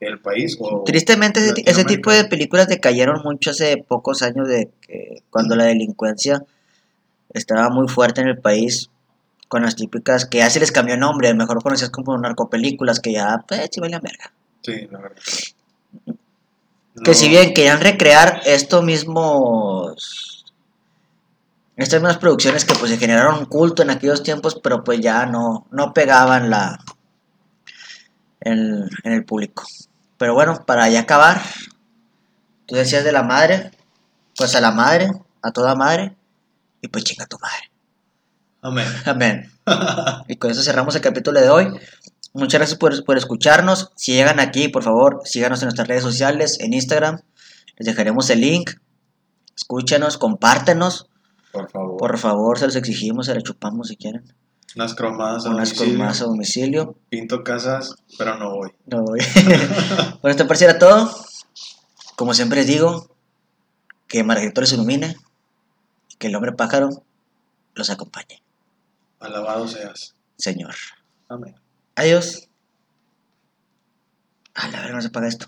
el país. O Tristemente ese, tipo de películas decayeron mucho hace pocos años de que cuando la delincuencia estaba muy fuerte en el país con las típicas que ya se les cambió nombre, mejor conocidas como narcopelículas que ya pues sí valen verga. Sí, la verdad. Que No, si bien querían recrear estos mismos estas mismas producciones que pues se generaron un culto en aquellos tiempos, pero pues ya no, no pegaban la en, en el público. Pero bueno, para ya acabar, tú decías de la madre, pues a la madre, a toda madre, y pues chinga tu madre. Amén. Amén. y con eso cerramos el capítulo de hoy. Muchas gracias por, por escucharnos. Si llegan aquí, por favor, síganos en nuestras redes sociales, en Instagram. Les dejaremos el link. Escúchanos, compártenos. Por favor. Por favor, se los exigimos, se los chupamos si quieren. Unas cromadas a Unas domicilio. a. Pinto casas, pero no voy. No voy. bueno, esto pareciera todo. Como siempre les digo, que Margarito les ilumine. Que el hombre pájaro los acompañe. Alabado seas. Señor. Amén. Adiós. A la verga, no se paga esto.